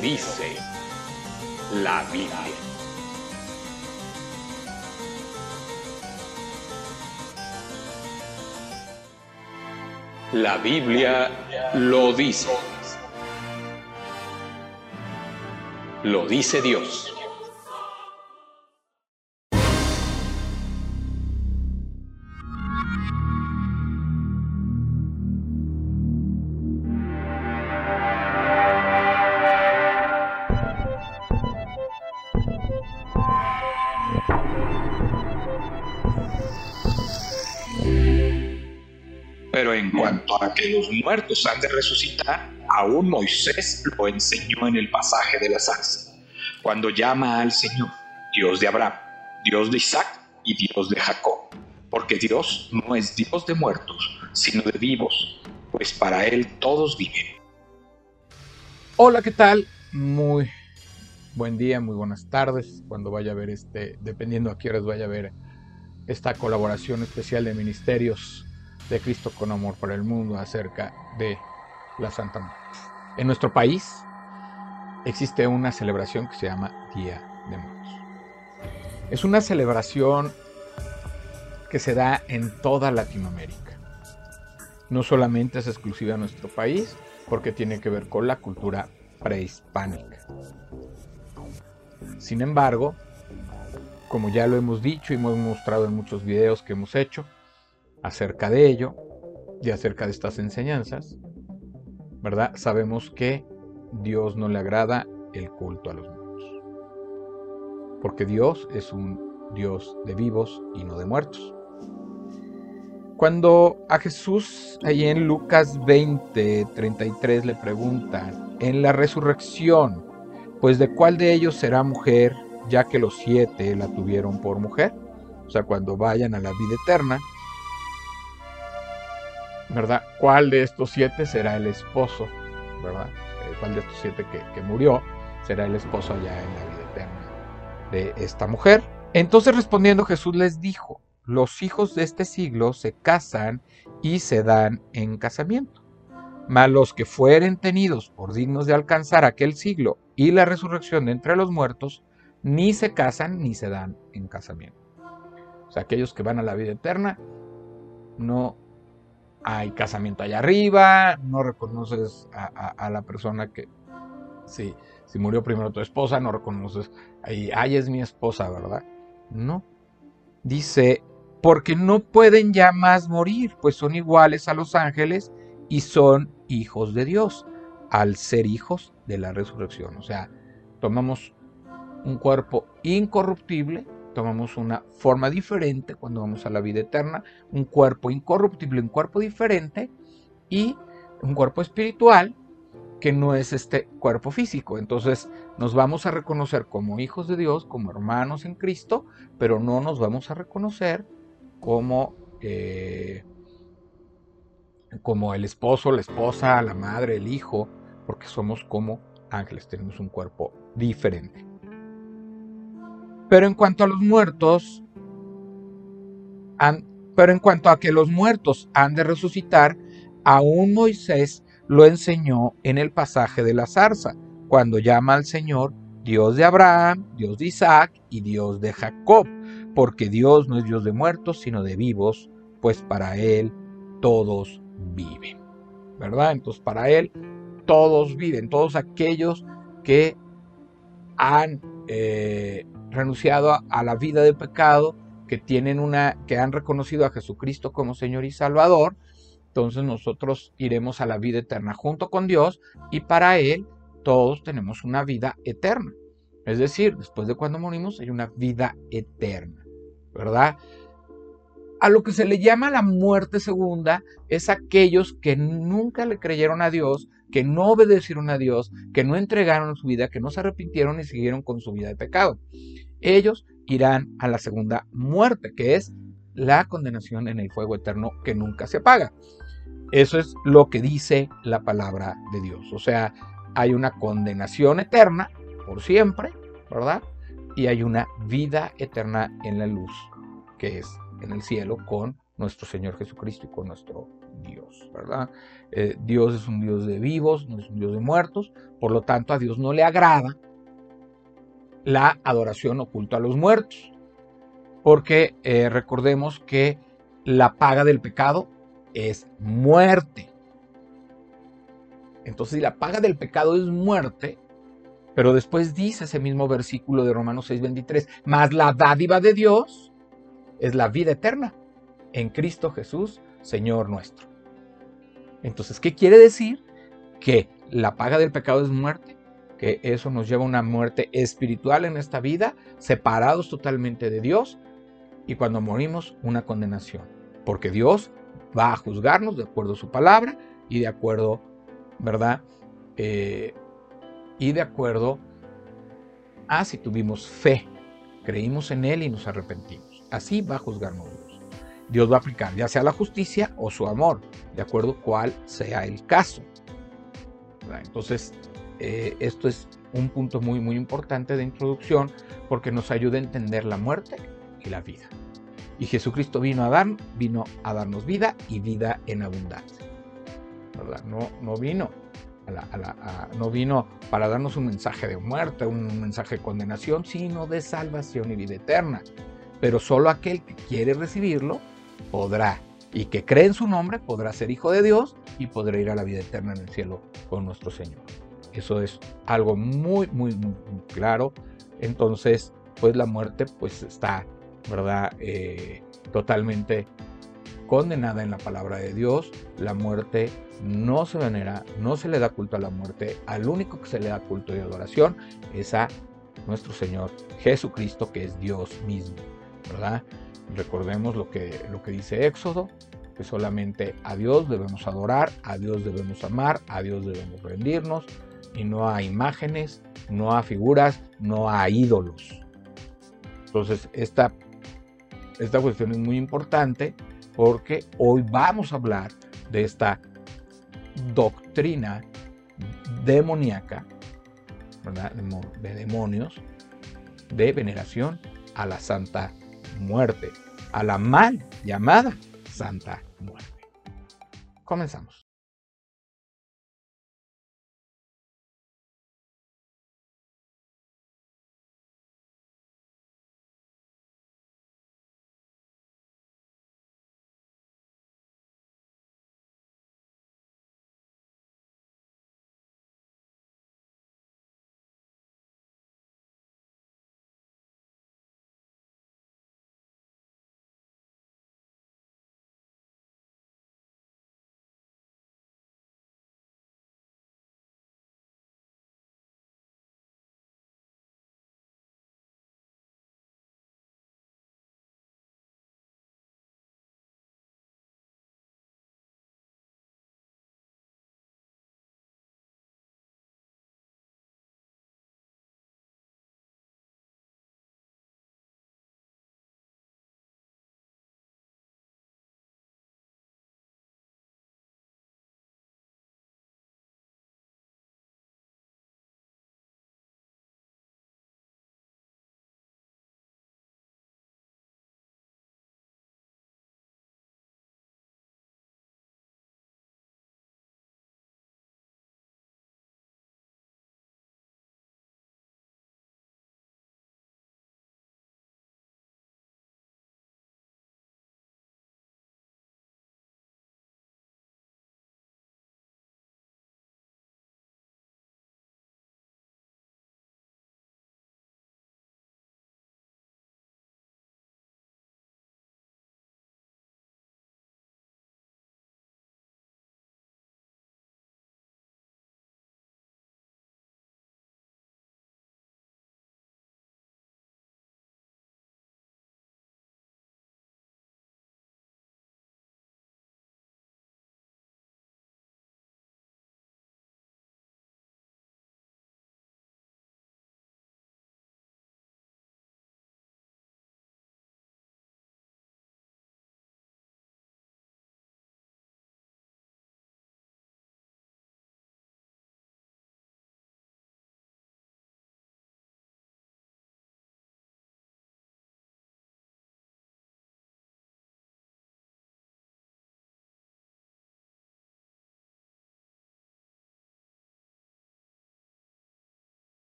dice la Biblia. La Biblia lo dice. Lo dice Dios. Que los muertos han de resucitar, aún Moisés lo enseñó en el pasaje de la zarza, cuando llama al Señor, Dios de Abraham, Dios de Isaac y Dios de Jacob, porque Dios no es Dios de muertos, sino de vivos, pues para Él todos viven. Hola, ¿qué tal? Muy buen día, muy buenas tardes, cuando vaya a ver este, dependiendo a qué horas vaya a ver esta colaboración especial de ministerios de Cristo con amor para el mundo acerca de la Santa Muerte. En nuestro país existe una celebración que se llama Día de Muertos. Es una celebración que se da en toda Latinoamérica. No solamente es exclusiva de nuestro país, porque tiene que ver con la cultura prehispánica. Sin embargo, como ya lo hemos dicho y hemos mostrado en muchos videos que hemos hecho, acerca de ello y acerca de estas enseñanzas, ¿verdad? Sabemos que Dios no le agrada el culto a los muertos. Porque Dios es un Dios de vivos y no de muertos. Cuando a Jesús, ahí en Lucas 20, 33, le preguntan, en la resurrección, pues de cuál de ellos será mujer, ya que los siete la tuvieron por mujer? O sea, cuando vayan a la vida eterna, ¿verdad? ¿Cuál de estos siete será el esposo, ¿verdad? Eh, ¿Cuál de estos siete que, murió será el esposo allá en la vida eterna de esta mujer? Entonces respondiendo Jesús les dijo, los hijos de este siglo se casan y se dan en casamiento, mas los que fueren tenidos por dignos de alcanzar aquel siglo y la resurrección de entre los muertos, ni se casan ni se dan en casamiento. O sea, aquellos que van a la vida eterna no hay casamiento allá arriba, no reconoces a, la persona que, si, si murió primero tu esposa, no reconoces, ahí, ay, es mi esposa, ¿verdad? No. Dice, porque no pueden ya más morir, pues son iguales a los ángeles y son hijos de Dios, al ser hijos de la resurrección. O sea, tomamos un cuerpo incorruptible, tomamos una forma diferente cuando vamos a la vida eterna, un cuerpo incorruptible, un cuerpo diferente y un cuerpo espiritual que no es este cuerpo físico. Entonces nos vamos a reconocer como hijos de Dios, como hermanos en Cristo, pero no nos vamos a reconocer como, eh, como el esposo, la esposa, la madre, el hijo, porque somos como ángeles, tenemos un cuerpo diferente. Pero en cuanto a los muertos, pero en cuanto a que los muertos han de resucitar, aún Moisés lo enseñó en el pasaje de la zarza, cuando llama al Señor Dios de Abraham, Dios de Isaac y Dios de Jacob, porque Dios no es Dios de muertos, sino de vivos, pues para Él todos viven. ¿Verdad? Entonces para Él todos viven, todos aquellos que han eh, renunciado a, la vida de pecado, que tienen una, que han reconocido a Jesucristo como Señor y Salvador, entonces nosotros iremos a la vida eterna junto con Dios y para Él todos tenemos una vida eterna. Es decir, después de cuando morimos hay una vida eterna, ¿verdad? A lo que se le llama la muerte segunda es aquellos que nunca le creyeron a Dios, que no obedecieron a Dios, que no entregaron su vida, que no se arrepintieron y siguieron con su vida de pecado. Ellos irán a la segunda muerte, que es la condenación en el fuego eterno que nunca se apaga. Eso es lo que dice la palabra de Dios. O sea, hay una condenación eterna por siempre, ¿verdad? Y hay una vida eterna en la luz, que es en el cielo con nuestro Señor Jesucristo y con nuestro Dios, ¿verdad? Eh, Dios es un Dios de vivos, no es un Dios de muertos, por lo tanto a Dios no le agrada la adoración oculta a los muertos, porque eh, recordemos que la paga del pecado es muerte. Entonces, si la paga del pecado es muerte, pero después dice ese mismo versículo de Romanos 6:23, más la dádiva de Dios es la vida eterna en Cristo Jesús, Señor nuestro. Entonces, ¿qué quiere decir? Que la paga del pecado es muerte, que eso nos lleva a una muerte espiritual en esta vida, separados totalmente de Dios, y cuando morimos, una condenación, porque Dios va a juzgarnos de acuerdo a su palabra y de acuerdo, ¿verdad? Eh, y de acuerdo a si tuvimos fe, creímos en Él y nos arrepentimos. Así va a juzgarnos Dios. Dios va a aplicar ya sea la justicia o su amor, de acuerdo cuál sea el caso. Entonces, eh, esto es un punto muy, muy importante de introducción porque nos ayuda a entender la muerte y la vida. Y Jesucristo vino a, dar, vino a darnos vida y vida en abundancia. No, no, vino no vino para darnos un mensaje de muerte, un mensaje de condenación, sino de salvación y vida eterna. Pero solo aquel que quiere recibirlo podrá, y que cree en su nombre, podrá ser hijo de Dios y podrá ir a la vida eterna en el cielo con nuestro Señor. Eso es algo muy, muy, muy, claro. Entonces, pues la muerte pues está ¿verdad? Eh, totalmente condenada en la palabra de Dios. La muerte no se venera, no se le da culto a la muerte. Al único que se le da culto y adoración es a nuestro Señor Jesucristo, que es Dios mismo, ¿verdad? Recordemos lo que, lo que dice Éxodo, que solamente a Dios debemos adorar, a Dios debemos amar, a Dios debemos rendirnos, y no a imágenes, no a figuras, no a ídolos. Entonces, esta esta cuestión es muy importante porque hoy vamos a hablar de esta doctrina demoníaca, de demonios, de veneración a la Santa Muerte, a la mal llamada Santa Muerte. Comenzamos.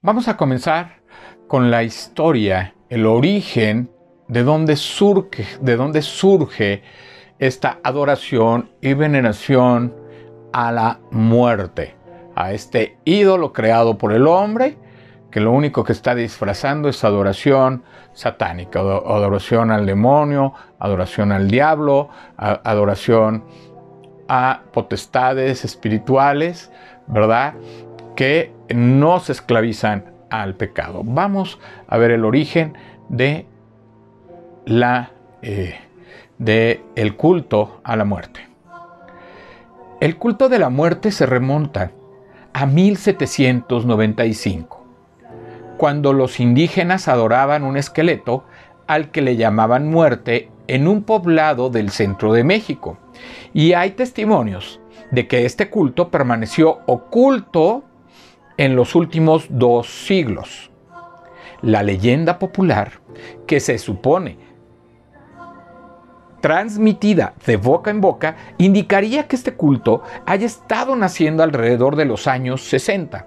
Vamos a comenzar con la historia, el origen de dónde surge, de dónde surge esta adoración y veneración a la muerte, a este ídolo creado por el hombre, que lo único que está disfrazando es adoración satánica, adoración al demonio, adoración al diablo, adoración a potestades espirituales, ¿verdad? Que no se esclavizan al pecado. Vamos a ver el origen de la eh, de el culto a la muerte. El culto de la muerte se remonta a 1795, cuando los indígenas adoraban un esqueleto al que le llamaban muerte en un poblado del centro de México. Y hay testimonios de que este culto permaneció oculto en los últimos dos siglos. La leyenda popular, que se supone transmitida de boca en boca indicaría que este culto haya estado naciendo alrededor de los años 60.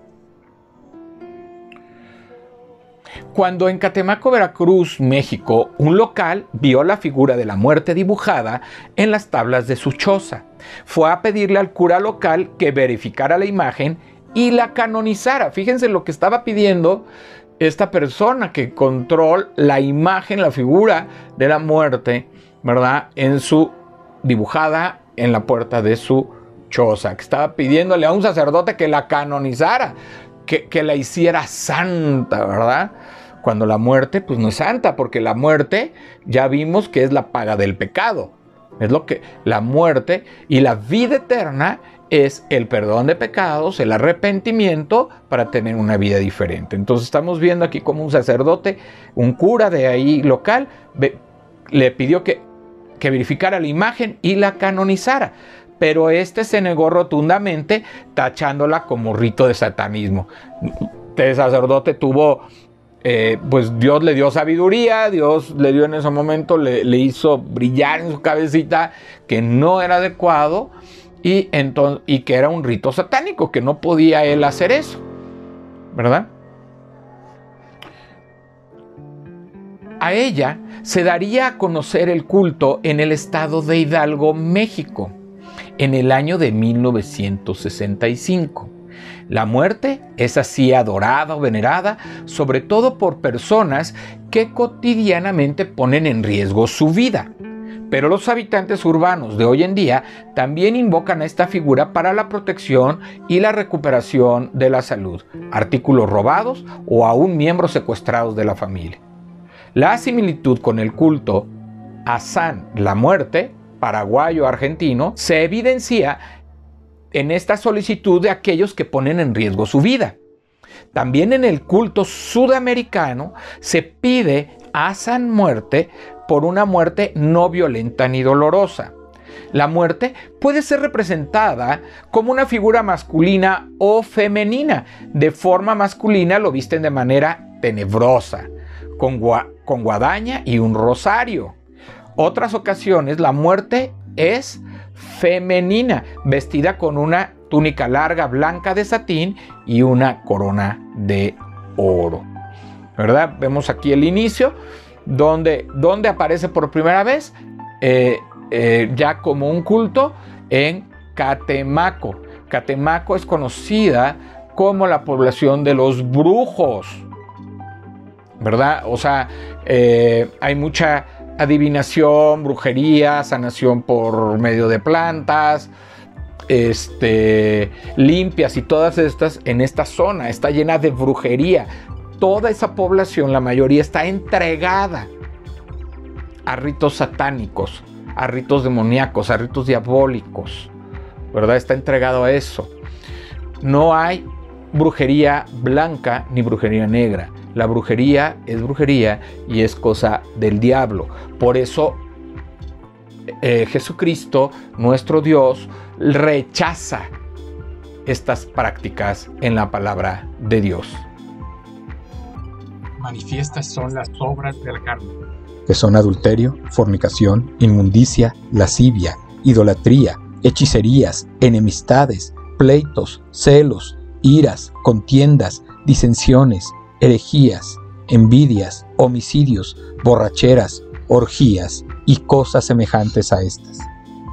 Cuando en Catemaco, Veracruz, México, un local vio la figura de la muerte dibujada en las tablas de su choza, fue a pedirle al cura local que verificara la imagen y la canonizara. Fíjense lo que estaba pidiendo esta persona que control la imagen, la figura de la muerte ¿verdad? En su dibujada en la puerta de su choza, que estaba pidiéndole a un sacerdote que la canonizara, que, que la hiciera santa, ¿verdad? Cuando la muerte, pues no es santa, porque la muerte ya vimos que es la paga del pecado. Es lo que la muerte y la vida eterna es el perdón de pecados, el arrepentimiento para tener una vida diferente. Entonces estamos viendo aquí como un sacerdote, un cura de ahí local, le pidió que que verificara la imagen y la canonizara. Pero este se negó rotundamente, tachándola como rito de satanismo. El sacerdote tuvo, eh, pues Dios le dio sabiduría, Dios le dio en ese momento, le, le hizo brillar en su cabecita que no era adecuado y, entonces, y que era un rito satánico, que no podía él hacer eso. ¿Verdad? A ella se daría a conocer el culto en el estado de Hidalgo, México, en el año de 1965. La muerte es así adorada o venerada, sobre todo por personas que cotidianamente ponen en riesgo su vida. Pero los habitantes urbanos de hoy en día también invocan a esta figura para la protección y la recuperación de la salud, artículos robados o aún miembros secuestrados de la familia. La similitud con el culto a San la muerte, paraguayo argentino, se evidencia en esta solicitud de aquellos que ponen en riesgo su vida. También en el culto sudamericano se pide a San Muerte por una muerte no violenta ni dolorosa. La muerte puede ser representada como una figura masculina o femenina. De forma masculina lo visten de manera tenebrosa, con, con guadaña y un rosario. Otras ocasiones la muerte es femenina, vestida con una túnica larga blanca de satín y una corona de oro. ¿Verdad? Vemos aquí el inicio, donde, donde aparece por primera vez eh, eh, ya como un culto en Catemaco. Catemaco es conocida como la población de los brujos. ¿verdad? O sea, eh, hay mucha adivinación, brujería, sanación por medio de plantas, este, limpias y todas estas en esta zona. Está llena de brujería. Toda esa población, la mayoría, está entregada a ritos satánicos, a ritos demoníacos, a ritos diabólicos. ¿Verdad? Está entregado a eso. No hay brujería blanca ni brujería negra. La brujería es brujería y es cosa del diablo. Por eso eh, Jesucristo, nuestro Dios, rechaza estas prácticas en la palabra de Dios. Manifiestas son las obras de la carne. Que son adulterio, fornicación, inmundicia, lascivia, idolatría, hechicerías, enemistades, pleitos, celos, iras, contiendas, disensiones, herejías, envidias, homicidios, borracheras, orgías y cosas semejantes a estas,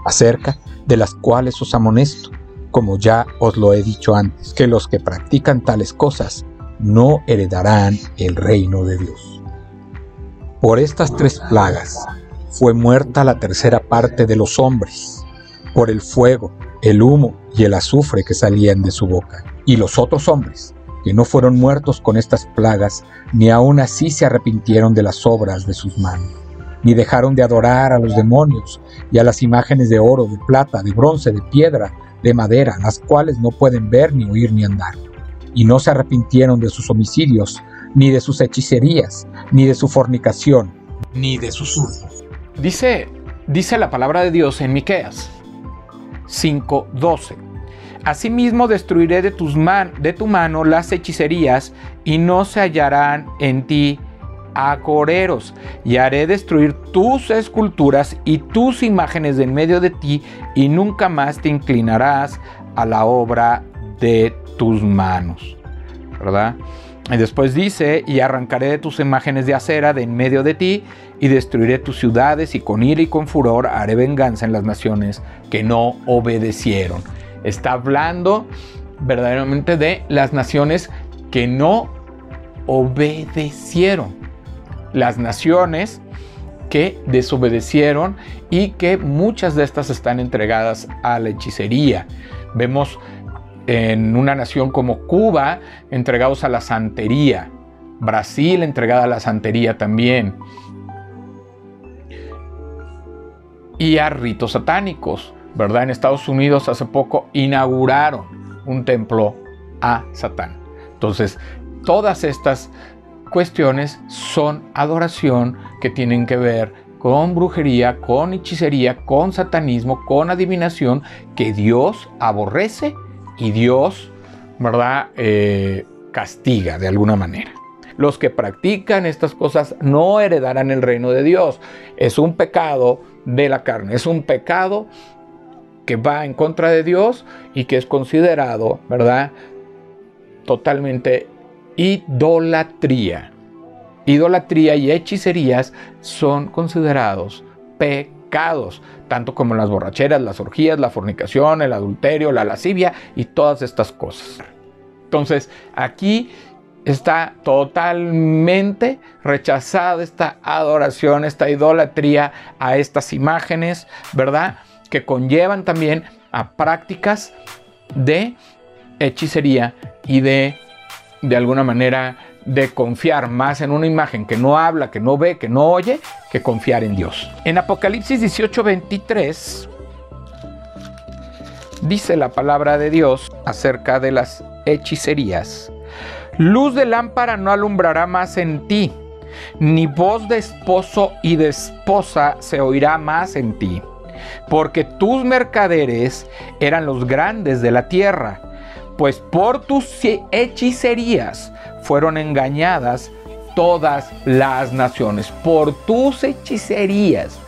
acerca de las cuales os amonesto, como ya os lo he dicho antes, que los que practican tales cosas no heredarán el reino de Dios. Por estas tres plagas fue muerta la tercera parte de los hombres, por el fuego, el humo y el azufre que salían de su boca. Y los otros hombres, no fueron muertos con estas plagas, ni aun así se arrepintieron de las obras de sus manos, ni dejaron de adorar a los demonios y a las imágenes de oro, de plata, de bronce, de piedra, de madera, las cuales no pueden ver, ni oír, ni andar. Y no se arrepintieron de sus homicidios, ni de sus hechicerías, ni de su fornicación, ni de sus hurtos. Dice, dice la palabra de Dios en Miqueas 5:12. Asimismo destruiré de, tus de tu mano las hechicerías y no se hallarán en ti acoreros y haré destruir tus esculturas y tus imágenes de en medio de ti y nunca más te inclinarás a la obra de tus manos. ¿Verdad? Y después dice, y arrancaré de tus imágenes de acera de en medio de ti, y destruiré tus ciudades, y con ira y con furor haré venganza en las naciones que no obedecieron. Está hablando verdaderamente de las naciones que no obedecieron. Las naciones que desobedecieron y que muchas de estas están entregadas a la hechicería. Vemos en una nación como Cuba entregados a la santería, Brasil entregada a la santería también, y a ritos satánicos, ¿verdad? En Estados Unidos hace poco inauguraron un templo a Satán. Entonces, todas estas cuestiones son adoración que tienen que ver con brujería, con hechicería, con satanismo, con adivinación que Dios aborrece y Dios, ¿verdad? Eh, castiga de alguna manera. Los que practican estas cosas no heredarán el reino de Dios. Es un pecado de la carne, es un pecado que va en contra de Dios y que es considerado, ¿verdad? Totalmente idolatría. Idolatría y hechicerías son considerados pecados tanto como las borracheras, las orgías, la fornicación, el adulterio, la lascivia y todas estas cosas. Entonces, aquí está totalmente rechazada esta adoración, esta idolatría a estas imágenes, ¿verdad? Que conllevan también a prácticas de hechicería y de, de alguna manera, de confiar más en una imagen que no habla, que no ve, que no oye, que confiar en Dios. En Apocalipsis 18:23 dice la palabra de Dios acerca de las hechicerías. Luz de lámpara no alumbrará más en ti, ni voz de esposo y de esposa se oirá más en ti, porque tus mercaderes eran los grandes de la tierra, pues por tus hechicerías fueron engañadas todas las naciones por tus hechicerías,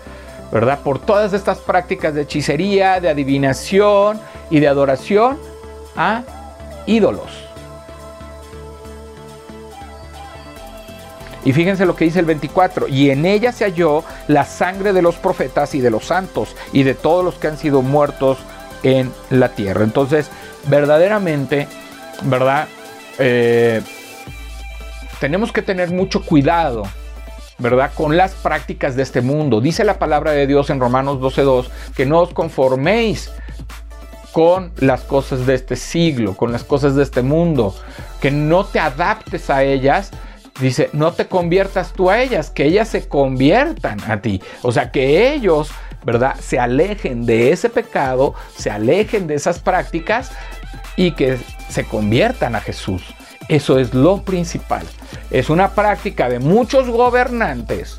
¿verdad? Por todas estas prácticas de hechicería, de adivinación y de adoración a ídolos. Y fíjense lo que dice el 24, y en ella se halló la sangre de los profetas y de los santos y de todos los que han sido muertos en la tierra. Entonces, verdaderamente, ¿verdad? Eh, tenemos que tener mucho cuidado, ¿verdad? Con las prácticas de este mundo. Dice la palabra de Dios en Romanos 12.2 que no os conforméis con las cosas de este siglo, con las cosas de este mundo, que no te adaptes a ellas. Dice, no te conviertas tú a ellas, que ellas se conviertan a ti. O sea, que ellos, ¿verdad? Se alejen de ese pecado, se alejen de esas prácticas y que se conviertan a Jesús. Eso es lo principal. Es una práctica de muchos gobernantes,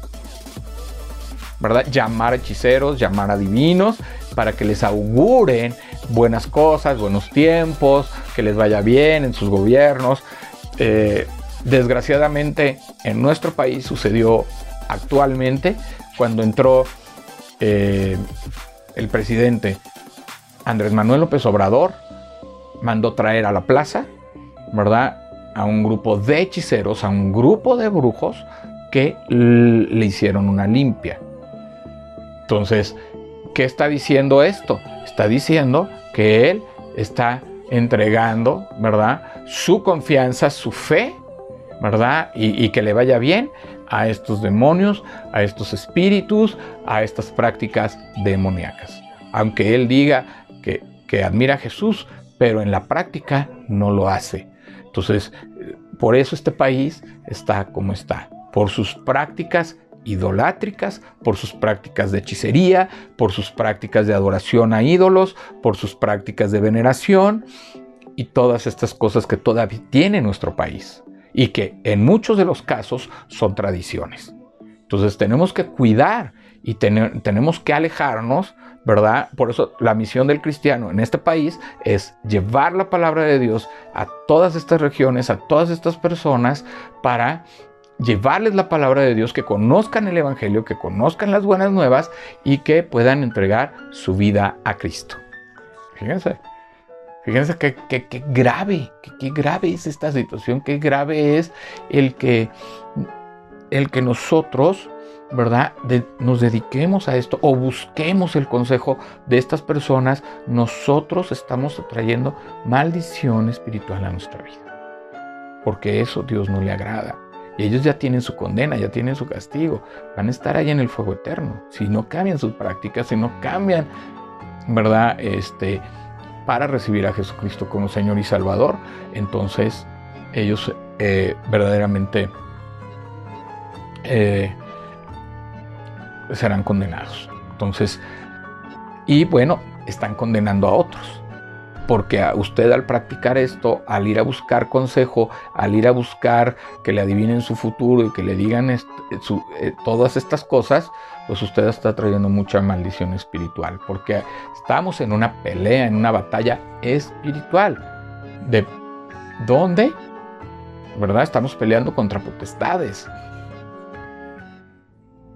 ¿verdad? Llamar hechiceros, llamar adivinos, para que les auguren buenas cosas, buenos tiempos, que les vaya bien en sus gobiernos. Eh, desgraciadamente en nuestro país sucedió actualmente cuando entró eh, el presidente Andrés Manuel López Obrador, mandó traer a la plaza, ¿verdad? a un grupo de hechiceros, a un grupo de brujos que le hicieron una limpia. Entonces, ¿qué está diciendo esto? Está diciendo que él está entregando, ¿verdad? Su confianza, su fe, ¿verdad? Y, que le vaya bien a estos demonios, a estos espíritus, a estas prácticas demoníacas. Aunque él diga que, que admira a Jesús, pero en la práctica no lo hace. Entonces, por eso este país está como está, por sus prácticas idolátricas, por sus prácticas de hechicería, por sus prácticas de adoración a ídolos, por sus prácticas de veneración y todas estas cosas que todavía tiene nuestro país y que en muchos de los casos son tradiciones. Entonces tenemos que cuidar y tenemos que alejarnos, ¿verdad? Por eso la misión del cristiano en este país es llevar la palabra de Dios a todas estas regiones, a todas estas personas, para llevarles la palabra de Dios, que conozcan el Evangelio, que conozcan las buenas nuevas y que puedan entregar su vida a Cristo. Fíjense, fíjense qué, grave, qué, grave es esta situación, qué grave es el que, el que nosotros, ¿verdad? nos dediquemos a esto o busquemos el consejo de estas personas, nosotros estamos trayendo maldición espiritual a nuestra vida. Porque eso Dios no le agrada. Y ellos ya tienen su condena, ya tienen su castigo. Van a estar ahí en el fuego eterno. Si no cambian sus prácticas, si no cambian, ¿verdad? Este, para recibir a Jesucristo como Señor y Salvador, entonces ellos eh, verdaderamente eh, serán condenados. Entonces, y bueno, están condenando a otros porque usted al practicar esto, al ir a buscar consejo, al ir a buscar que le adivinen su futuro y que le digan eh, todas estas cosas, pues usted está trayendo mucha maldición espiritual, porque estamos en una pelea, en una batalla espiritual. ¿De dónde? ¿Verdad? Estamos peleando contra potestades.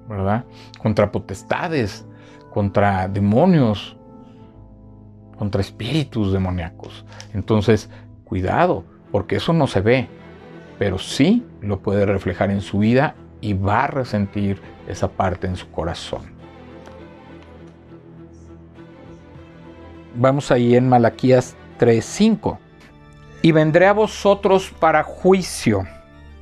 ¿Verdad? Contra potestades, contra demonios, contra espíritus demoníacos. Entonces, cuidado, porque eso no se ve, pero sí lo puede reflejar en su vida y va a resentir esa parte en su corazón. Vamos ahí en Malaquías 3:5. Y vendré a vosotros para juicio,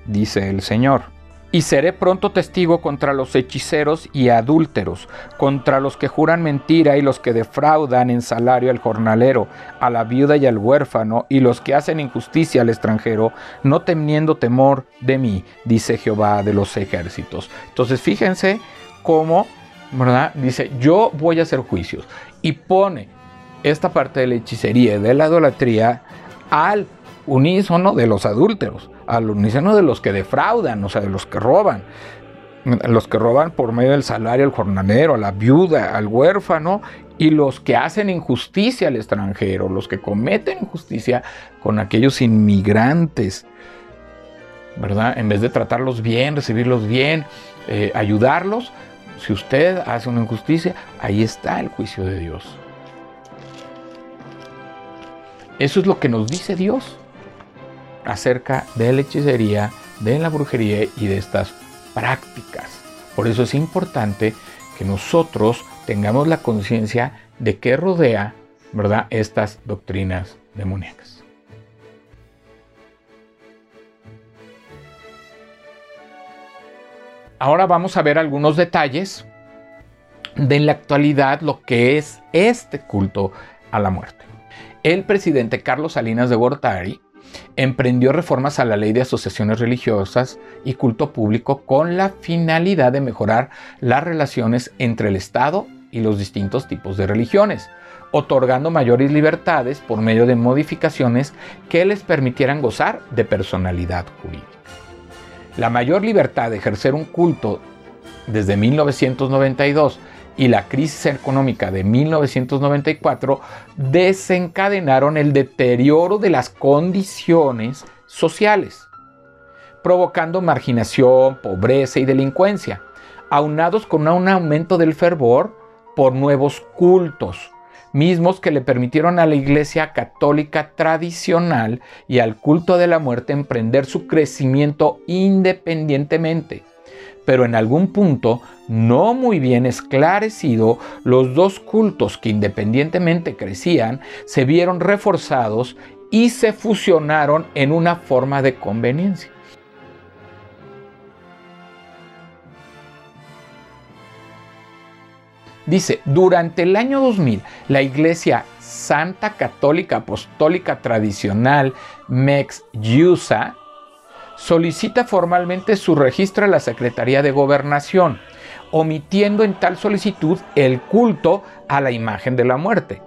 dice el Señor y seré pronto testigo contra los hechiceros y adúlteros, contra los que juran mentira y los que defraudan en salario al jornalero, a la viuda y al huérfano, y los que hacen injusticia al extranjero, no teniendo temor de mí, dice Jehová de los ejércitos. Entonces fíjense cómo, ¿verdad? Dice, yo voy a hacer juicios. Y pone esta parte de la hechicería y de la idolatría al unísono de los adúlteros al unísono de los que defraudan, o sea, de los que roban. Los que roban por medio del salario al jornalero, a la viuda, al huérfano, y los que hacen injusticia al extranjero, los que cometen injusticia con aquellos inmigrantes, ¿verdad? En vez de tratarlos bien, recibirlos bien, eh, ayudarlos, si usted hace una injusticia, ahí está el juicio de Dios. Eso es lo que nos dice Dios acerca de la hechicería, de la brujería y de estas prácticas. Por eso es importante que nosotros tengamos la conciencia de qué rodea, ¿verdad?, estas doctrinas demoníacas. Ahora vamos a ver algunos detalles de la actualidad lo que es este culto a la muerte. El presidente Carlos Salinas de Gortari emprendió reformas a la ley de asociaciones religiosas y culto público con la finalidad de mejorar las relaciones entre el Estado y los distintos tipos de religiones, otorgando mayores libertades por medio de modificaciones que les permitieran gozar de personalidad jurídica. La mayor libertad de ejercer un culto desde 1992 y la crisis económica de 1994 desencadenaron el deterioro de las condiciones sociales, provocando marginación, pobreza y delincuencia, aunados con un aumento del fervor por nuevos cultos, mismos que le permitieron a la Iglesia católica tradicional y al culto de la muerte emprender su crecimiento independientemente. Pero en algún punto, no muy bien esclarecido, los dos cultos que independientemente crecían se vieron reforzados y se fusionaron en una forma de conveniencia. Dice, durante el año 2000, la Iglesia Santa Católica Apostólica Tradicional Mex Yusa solicita formalmente su registro a la Secretaría de Gobernación, omitiendo en tal solicitud el culto a la imagen de la muerte.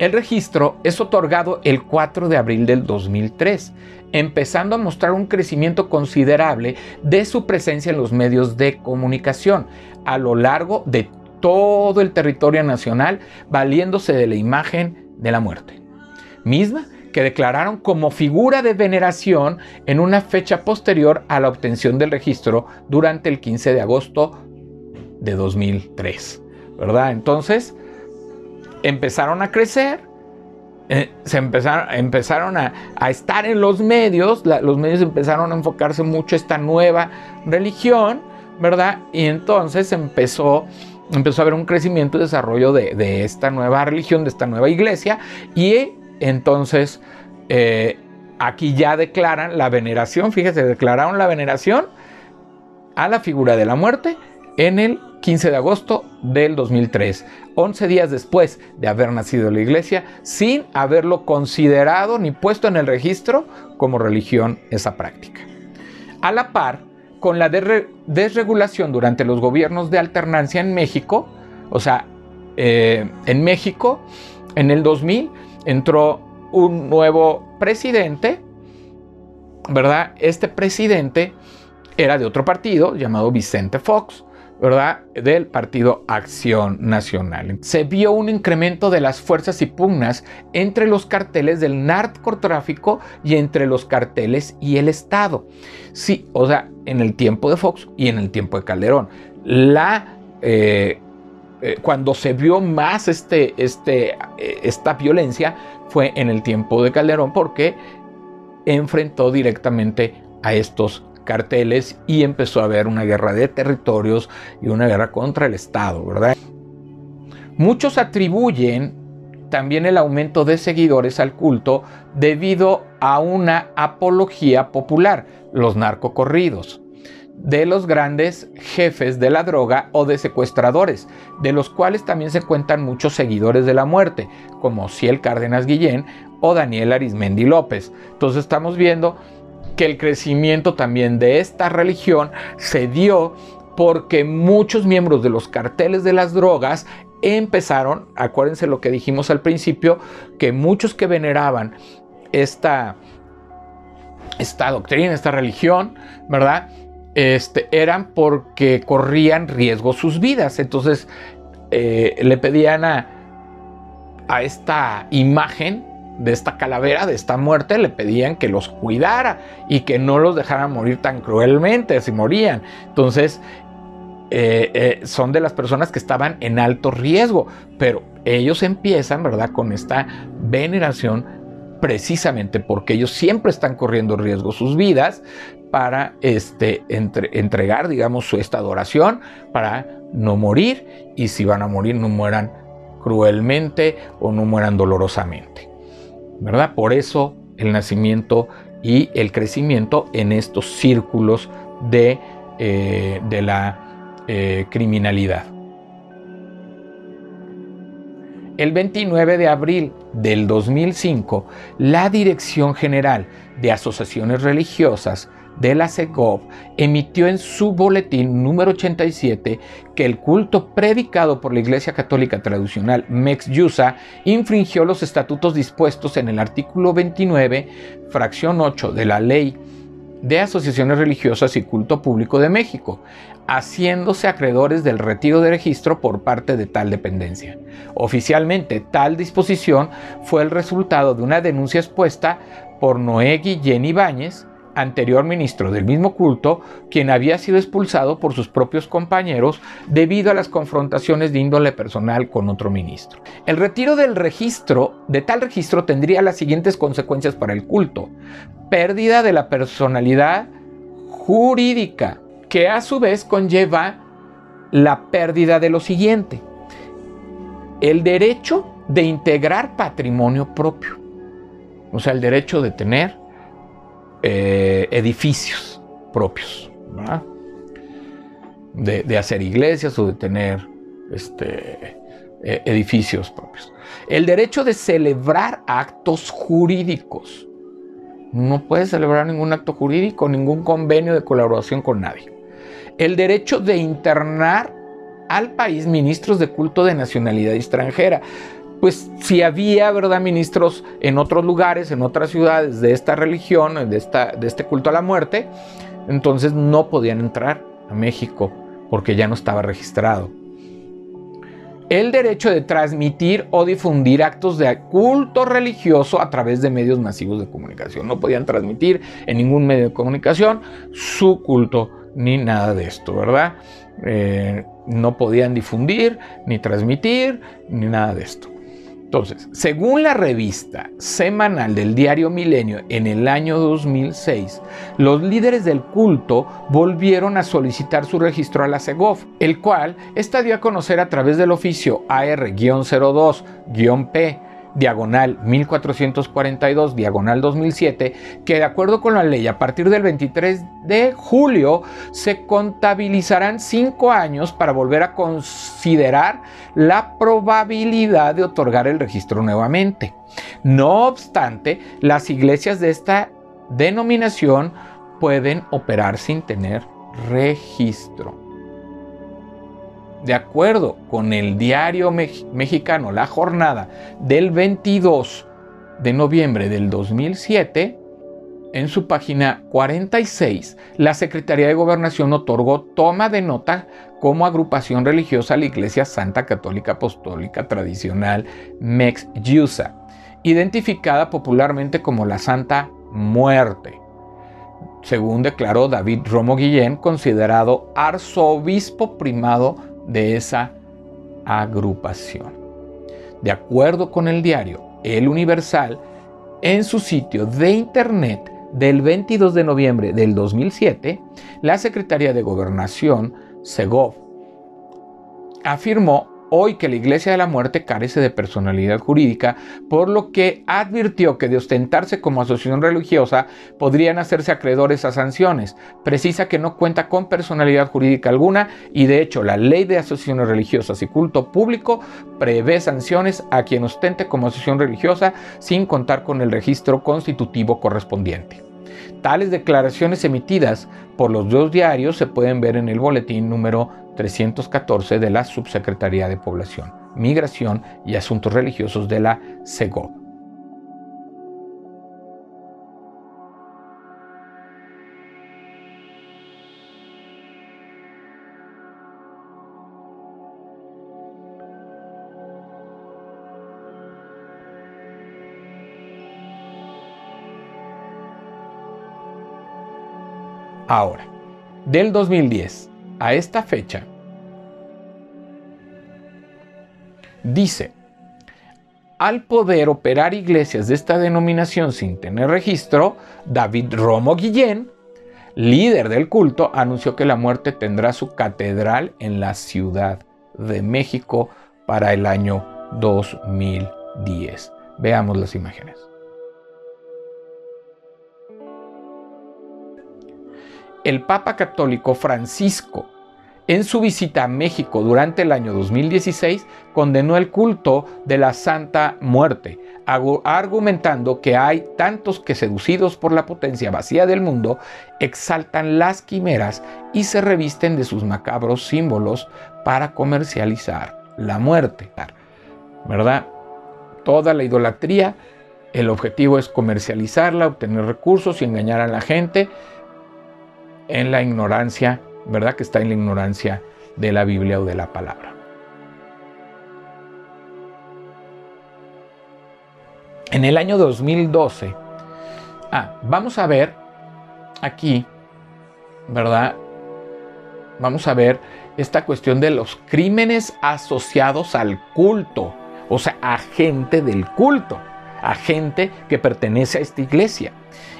El registro es otorgado el 4 de abril del 2003, empezando a mostrar un crecimiento considerable de su presencia en los medios de comunicación a lo largo de todo el territorio nacional valiéndose de la imagen de la muerte, misma que declararon como figura de veneración en una fecha posterior a la obtención del registro durante el 15 de agosto de 2003, ¿verdad? Entonces, empezaron a crecer, eh, se empezaron, empezaron a, estar en los medios, los medios empezaron a enfocarse mucho en esta nueva religión, ¿verdad? Y entonces empezó empezó a haber un crecimiento y desarrollo de, esta nueva religión, de esta nueva iglesia, y entonces eh, aquí ya declaran la veneración, fíjese, declararon la veneración a la figura de la muerte en el 15 de agosto del 2003, 11 días después de haber nacido la iglesia, sin haberlo considerado ni puesto en el registro como religión esa práctica. A la par, con la desregulación durante los gobiernos de alternancia en México, o sea, eh, en México, en el 2000 entró un nuevo presidente, ¿verdad? Este presidente era de otro partido llamado Vicente Fox, ¿verdad? Del partido Acción Nacional. Se vio un incremento de las fuerzas y pugnas entre los carteles del narcotráfico y entre los carteles y el Estado. Sí, o sea, en el tiempo de Fox y en el tiempo de Calderón. La, eh, eh, cuando se vio más este, este, eh, esta violencia fue en el tiempo de Calderón porque enfrentó directamente a estos carteles y empezó a haber una guerra de territorios y una guerra contra el Estado, ¿verdad? Muchos atribuyen también el aumento de seguidores al culto debido a una apología popular, los narcocorridos, de los grandes jefes de la droga o de secuestradores, de los cuales también se cuentan muchos seguidores de la muerte, como Ciel Cárdenas Guillén o Daniel Arismendi López. Entonces estamos viendo que el crecimiento también de esta religión se dio porque muchos miembros de los carteles de las drogas empezaron, acuérdense lo que dijimos al principio, que muchos que veneraban esta, esta doctrina, esta religión, ¿verdad? Este, eran porque corrían riesgo sus vidas. Entonces eh, le pedían a, a esta imagen de esta calavera, de esta muerte, le pedían que los cuidara y que no los dejara morir tan cruelmente si morían. Entonces, eh, eh, son de las personas que estaban en alto riesgo, pero ellos empiezan, ¿verdad?, con esta veneración precisamente porque ellos siempre están corriendo riesgo sus vidas para este, entregar, digamos, esta adoración para no morir y si van a morir no mueran cruelmente o no mueran dolorosamente. ¿verdad? Por eso el nacimiento y el crecimiento en estos círculos de, eh, de la eh, criminalidad. El 29 de abril del 2005, la Dirección General de Asociaciones Religiosas de la SEGOV emitió en su boletín número 87 que el culto predicado por la Iglesia Católica Tradicional Mex Yusa infringió los estatutos dispuestos en el artículo 29, fracción 8 de la Ley de Asociaciones Religiosas y Culto Público de México, haciéndose acreedores del retiro de registro por parte de tal dependencia. Oficialmente, tal disposición fue el resultado de una denuncia expuesta por Noé Guillén Ibáñez, anterior ministro del mismo culto, quien había sido expulsado por sus propios compañeros debido a las confrontaciones de índole personal con otro ministro. El retiro del registro, de tal registro, tendría las siguientes consecuencias para el culto. Pérdida de la personalidad jurídica, que a su vez conlleva la pérdida de lo siguiente. El derecho de integrar patrimonio propio. O sea, el derecho de tener eh, edificios propios, de, hacer iglesias o de tener este, e, edificios propios. El derecho de celebrar actos jurídicos. No puede celebrar ningún acto jurídico, ningún convenio de colaboración con nadie. El derecho de internar al país ministros de culto de nacionalidad extranjera pues si había, ¿verdad?, ministros en otros lugares, en otras ciudades de esta religión, de, esta, de este culto a la muerte, entonces no podían entrar a México porque ya no estaba registrado. El derecho de transmitir o difundir actos de culto religioso a través de medios masivos de comunicación. No podían transmitir en ningún medio de comunicación su culto ni nada de esto, ¿verdad? Eh, no podían difundir, ni transmitir, ni nada de esto. Entonces, según la revista semanal del diario Milenio en el año 2006, los líderes del culto volvieron a solicitar su registro a la CEGOF, el cual esta dio a conocer a través del oficio AR-02-P diagonal 1442, diagonal 2007, que de acuerdo con la ley, a partir del 23 de julio se contabilizarán cinco años para volver a considerar la probabilidad de otorgar el registro nuevamente. No obstante, las iglesias de esta denominación pueden operar sin tener registro de acuerdo con el diario mexicano La Jornada del 22 de noviembre del 2007, en su página 46, la Secretaría de Gobernación otorgó toma de nota como agrupación religiosa a la Iglesia Santa Católica Apostólica Tradicional Mex-Yusa, identificada popularmente como la Santa Muerte según declaró David Romo Guillén, considerado arzobispo primado de esa agrupación. De acuerdo con el diario El Universal, en su sitio de internet del 22 de noviembre del 2007, la Secretaría de Gobernación, Segov, afirmó hoy que la Iglesia de la Muerte carece de personalidad jurídica, por lo que advirtió que de ostentarse como asociación religiosa podrían hacerse acreedores a sanciones. Precisa que no cuenta con personalidad jurídica alguna y de hecho la ley de asociaciones religiosas y culto público prevé sanciones a quien ostente como asociación religiosa sin contar con el registro constitutivo correspondiente. Tales declaraciones emitidas por los dos diarios se pueden ver en el boletín número 314 de la Subsecretaría de Población, Migración y Asuntos Religiosos de la CEGOP. Ahora, del 2010 a esta fecha, dice, al poder operar iglesias de esta denominación sin tener registro, David Romo Guillén, líder del culto, anunció que la muerte tendrá su catedral en la Ciudad de México para el año 2010. Veamos las imágenes. El Papa Católico Francisco, en su visita a México durante el año 2016, condenó el culto de la Santa Muerte, argumentando que hay tantos que seducidos por la potencia vacía del mundo, exaltan las quimeras y se revisten de sus macabros símbolos para comercializar la muerte. ¿Verdad? Toda la idolatría, el objetivo es comercializarla, obtener recursos y engañar a la gente en la ignorancia, ¿verdad? Que está en la ignorancia de la Biblia o de la palabra. En el año 2012, ah, vamos a ver aquí, ¿verdad? Vamos a ver esta cuestión de los crímenes asociados al culto, o sea, a gente del culto, a gente que pertenece a esta iglesia.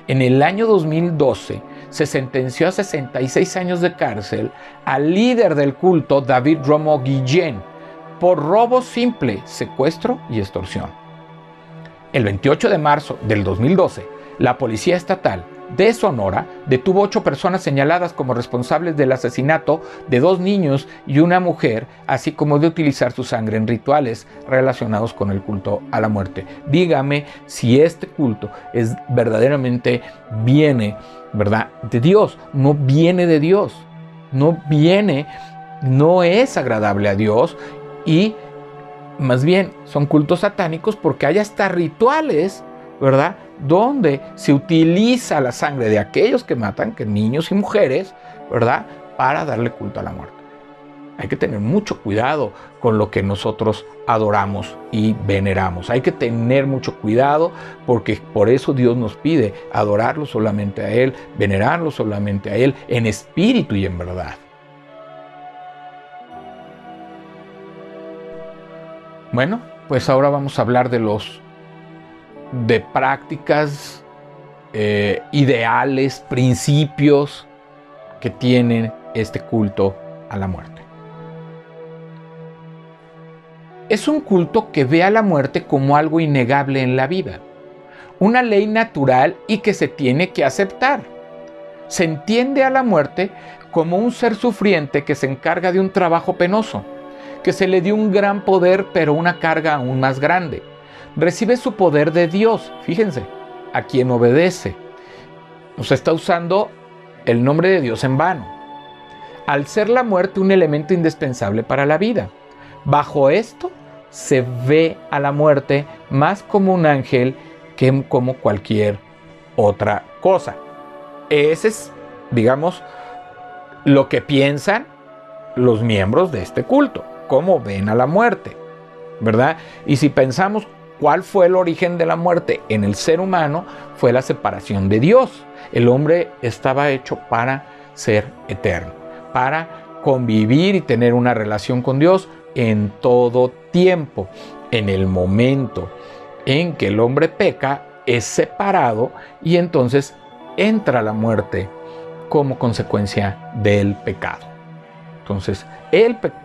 En el año 2012 se sentenció a 66 años de cárcel al líder del culto David Romo Guillén por robo simple, secuestro y extorsión. El 28 de marzo del 2012, la Policía Estatal de Sonora detuvo ocho personas señaladas como responsables del asesinato de dos niños y una mujer, así como de utilizar su sangre en rituales relacionados con el culto a la muerte. Dígame si este culto es verdaderamente viene, ¿verdad? De Dios, no viene de Dios, no viene, no es agradable a Dios y más bien son cultos satánicos porque hay hasta rituales, ¿verdad? Donde se utiliza la sangre de aquellos que matan, que niños y mujeres, ¿verdad? Para darle culto a la muerte. Hay que tener mucho cuidado con lo que nosotros adoramos y veneramos. Hay que tener mucho cuidado porque por eso Dios nos pide adorarlo solamente a Él, venerarlo solamente a Él, en espíritu y en verdad. Bueno, pues ahora vamos a hablar de los de prácticas, eh, ideales, principios que tienen este culto a la muerte. Es un culto que ve a la muerte como algo innegable en la vida, una ley natural y que se tiene que aceptar. Se entiende a la muerte como un ser sufriente que se encarga de un trabajo penoso, que se le dio un gran poder pero una carga aún más grande recibe su poder de Dios. Fíjense, a quien obedece. Nos está usando el nombre de Dios en vano. Al ser la muerte un elemento indispensable para la vida. Bajo esto se ve a la muerte más como un ángel que como cualquier otra cosa. Ese es, digamos, lo que piensan los miembros de este culto, cómo ven a la muerte, ¿verdad? Y si pensamos ¿Cuál fue el origen de la muerte en el ser humano? Fue la separación de Dios. El hombre estaba hecho para ser eterno, para convivir y tener una relación con Dios en todo tiempo. En el momento en que el hombre peca, es separado y entonces entra la muerte como consecuencia del pecado. Entonces,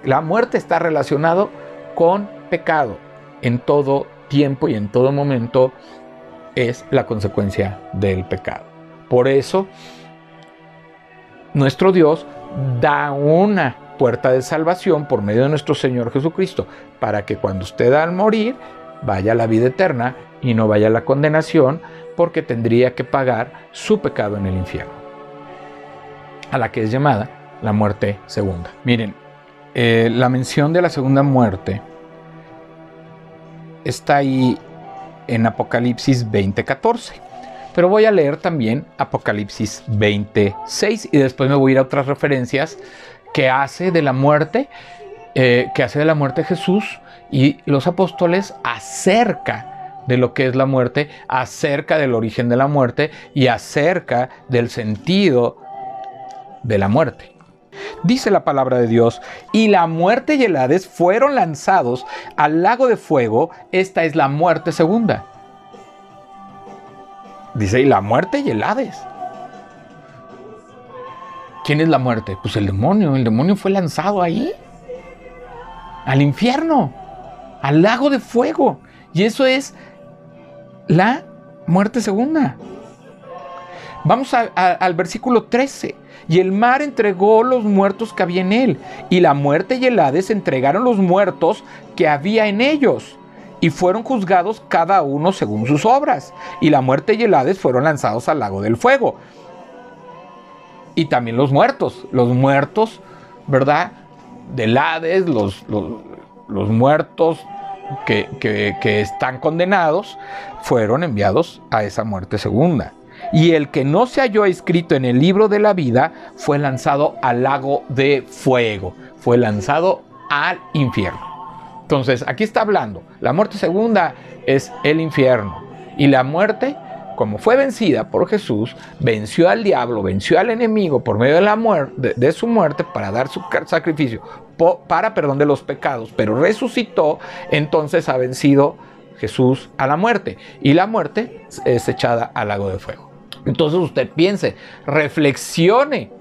la muerte está relacionado con pecado en todo tiempo y en todo momento es la consecuencia del pecado. Por eso, nuestro Dios da una puerta de salvación por medio de nuestro Señor Jesucristo, para que cuando usted al morir vaya a la vida eterna y no vaya a la condenación, porque tendría que pagar su pecado en el infierno, a la que es llamada la muerte segunda. Miren, eh, la mención de la segunda muerte está ahí en Apocalipsis 20:14. Pero voy a leer también Apocalipsis 20:6 y después me voy a ir a otras referencias que hace de la muerte, eh, que hace de la muerte Jesús y los apóstoles acerca de lo que es la muerte, acerca del origen de la muerte y acerca del sentido de la muerte. Dice la palabra de Dios, y la muerte y el Hades fueron lanzados al lago de fuego. Esta es la muerte segunda. Dice, y la muerte y el Hades. ¿Quién es la muerte? Pues el demonio. El demonio fue lanzado ahí. Al infierno. Al lago de fuego. Y eso es la muerte segunda. Vamos al versículo 13. Y el mar entregó los muertos que había en él, y la muerte y el Hades entregaron los muertos que había en ellos, y fueron juzgados cada uno según sus obras, y la muerte y el Hades fueron lanzados al lago del fuego. Y también los muertos, los muertos, ¿verdad? Del Hades, los, los, muertos que, que están condenados, fueron enviados a esa muerte segunda y el que no se halló escrito en el libro de la vida fue lanzado al lago de fuego, fue lanzado al infierno. Entonces, aquí está hablando, la muerte segunda es el infierno y la muerte como fue vencida por Jesús, venció al diablo, venció al enemigo por medio de, la muerte, de, su muerte para dar su sacrificio para perdón de los pecados, pero resucitó, entonces ha vencido Jesús a la muerte y la muerte es echada al lago de fuego. Entonces usted piense, reflexione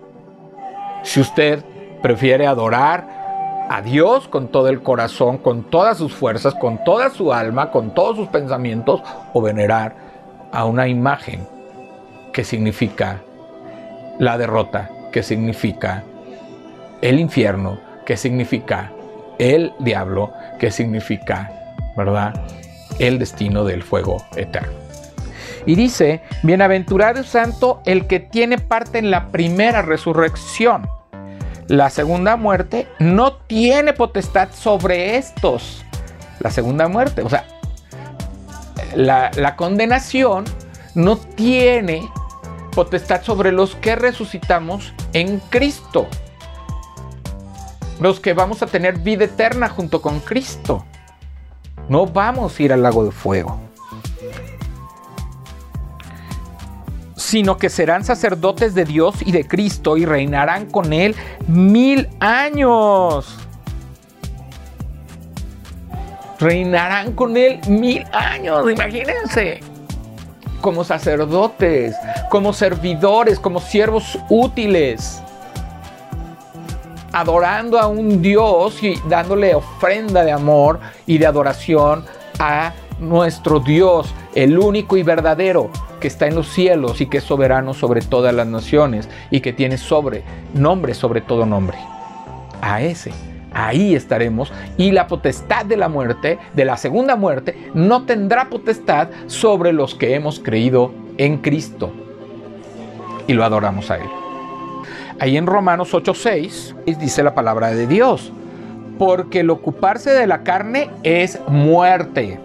si usted prefiere adorar a Dios con todo el corazón, con todas sus fuerzas, con toda su alma, con todos sus pensamientos, o venerar a una imagen que significa la derrota, que significa el infierno, que significa el diablo, que significa, ¿verdad? El destino del fuego eterno. Y dice, bienaventurado y santo el que tiene parte en la primera resurrección. La segunda muerte no tiene potestad sobre estos. La segunda muerte, o sea, la, la condenación no tiene potestad sobre los que resucitamos en Cristo. Los que vamos a tener vida eterna junto con Cristo. No vamos a ir al lago de fuego. Sino que serán sacerdotes de Dios y de Cristo y reinarán con Él mil años. Reinarán con Él mil años, imagínense. Como sacerdotes, como servidores, como siervos útiles. Adorando a un Dios y dándole ofrenda de amor y de adoración a nuestro Dios, el único y verdadero que está en los cielos y que es soberano sobre todas las naciones y que tiene sobre nombre sobre todo nombre. A ese, ahí estaremos y la potestad de la muerte, de la segunda muerte, no tendrá potestad sobre los que hemos creído en Cristo y lo adoramos a Él. Ahí en Romanos 8:6 dice la palabra de Dios, porque el ocuparse de la carne es muerte,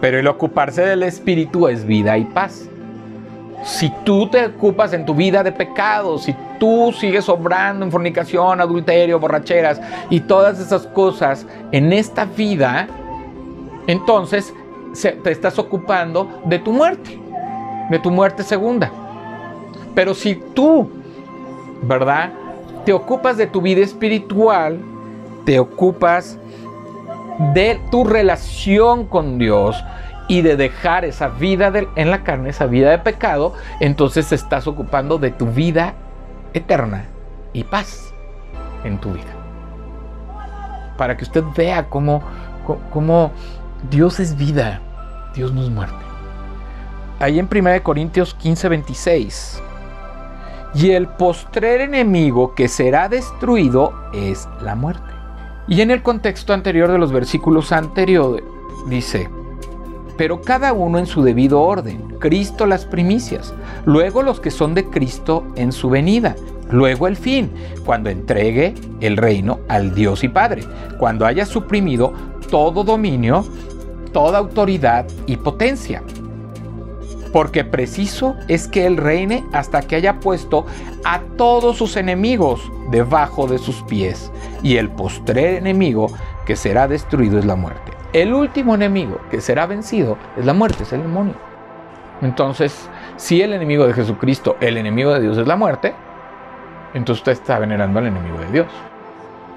pero el ocuparse del espíritu es vida y paz si tú te ocupas en tu vida de pecado, si tú sigues obrando en fornicación, adulterio, borracheras y todas esas cosas en esta vida, entonces te estás ocupando de tu muerte, de tu muerte segunda. Pero si tú, ¿verdad? Te ocupas de tu vida espiritual, te ocupas de tu relación con Dios, y de dejar esa vida en la carne, esa vida de pecado, entonces estás ocupando de tu vida eterna y paz en tu vida. Para que usted vea cómo, cómo Dios es vida, Dios no es muerte. Ahí en 1 Corintios 15, 26. Y el postrer enemigo que será destruido es la muerte. Y en el contexto anterior de los versículos anteriores dice, pero cada uno en su debido orden. Cristo las primicias, luego los que son de Cristo en su venida, luego el fin, cuando entregue el reino al Dios y Padre, cuando haya suprimido todo dominio, toda autoridad y potencia. Porque preciso es que Él reine hasta que haya puesto a todos sus enemigos debajo de sus pies, y el postrer enemigo que será destruido es la muerte. El último enemigo que será vencido es la muerte, es el demonio. Entonces, si el enemigo de Jesucristo, el enemigo de Dios es la muerte, entonces usted está venerando al enemigo de Dios,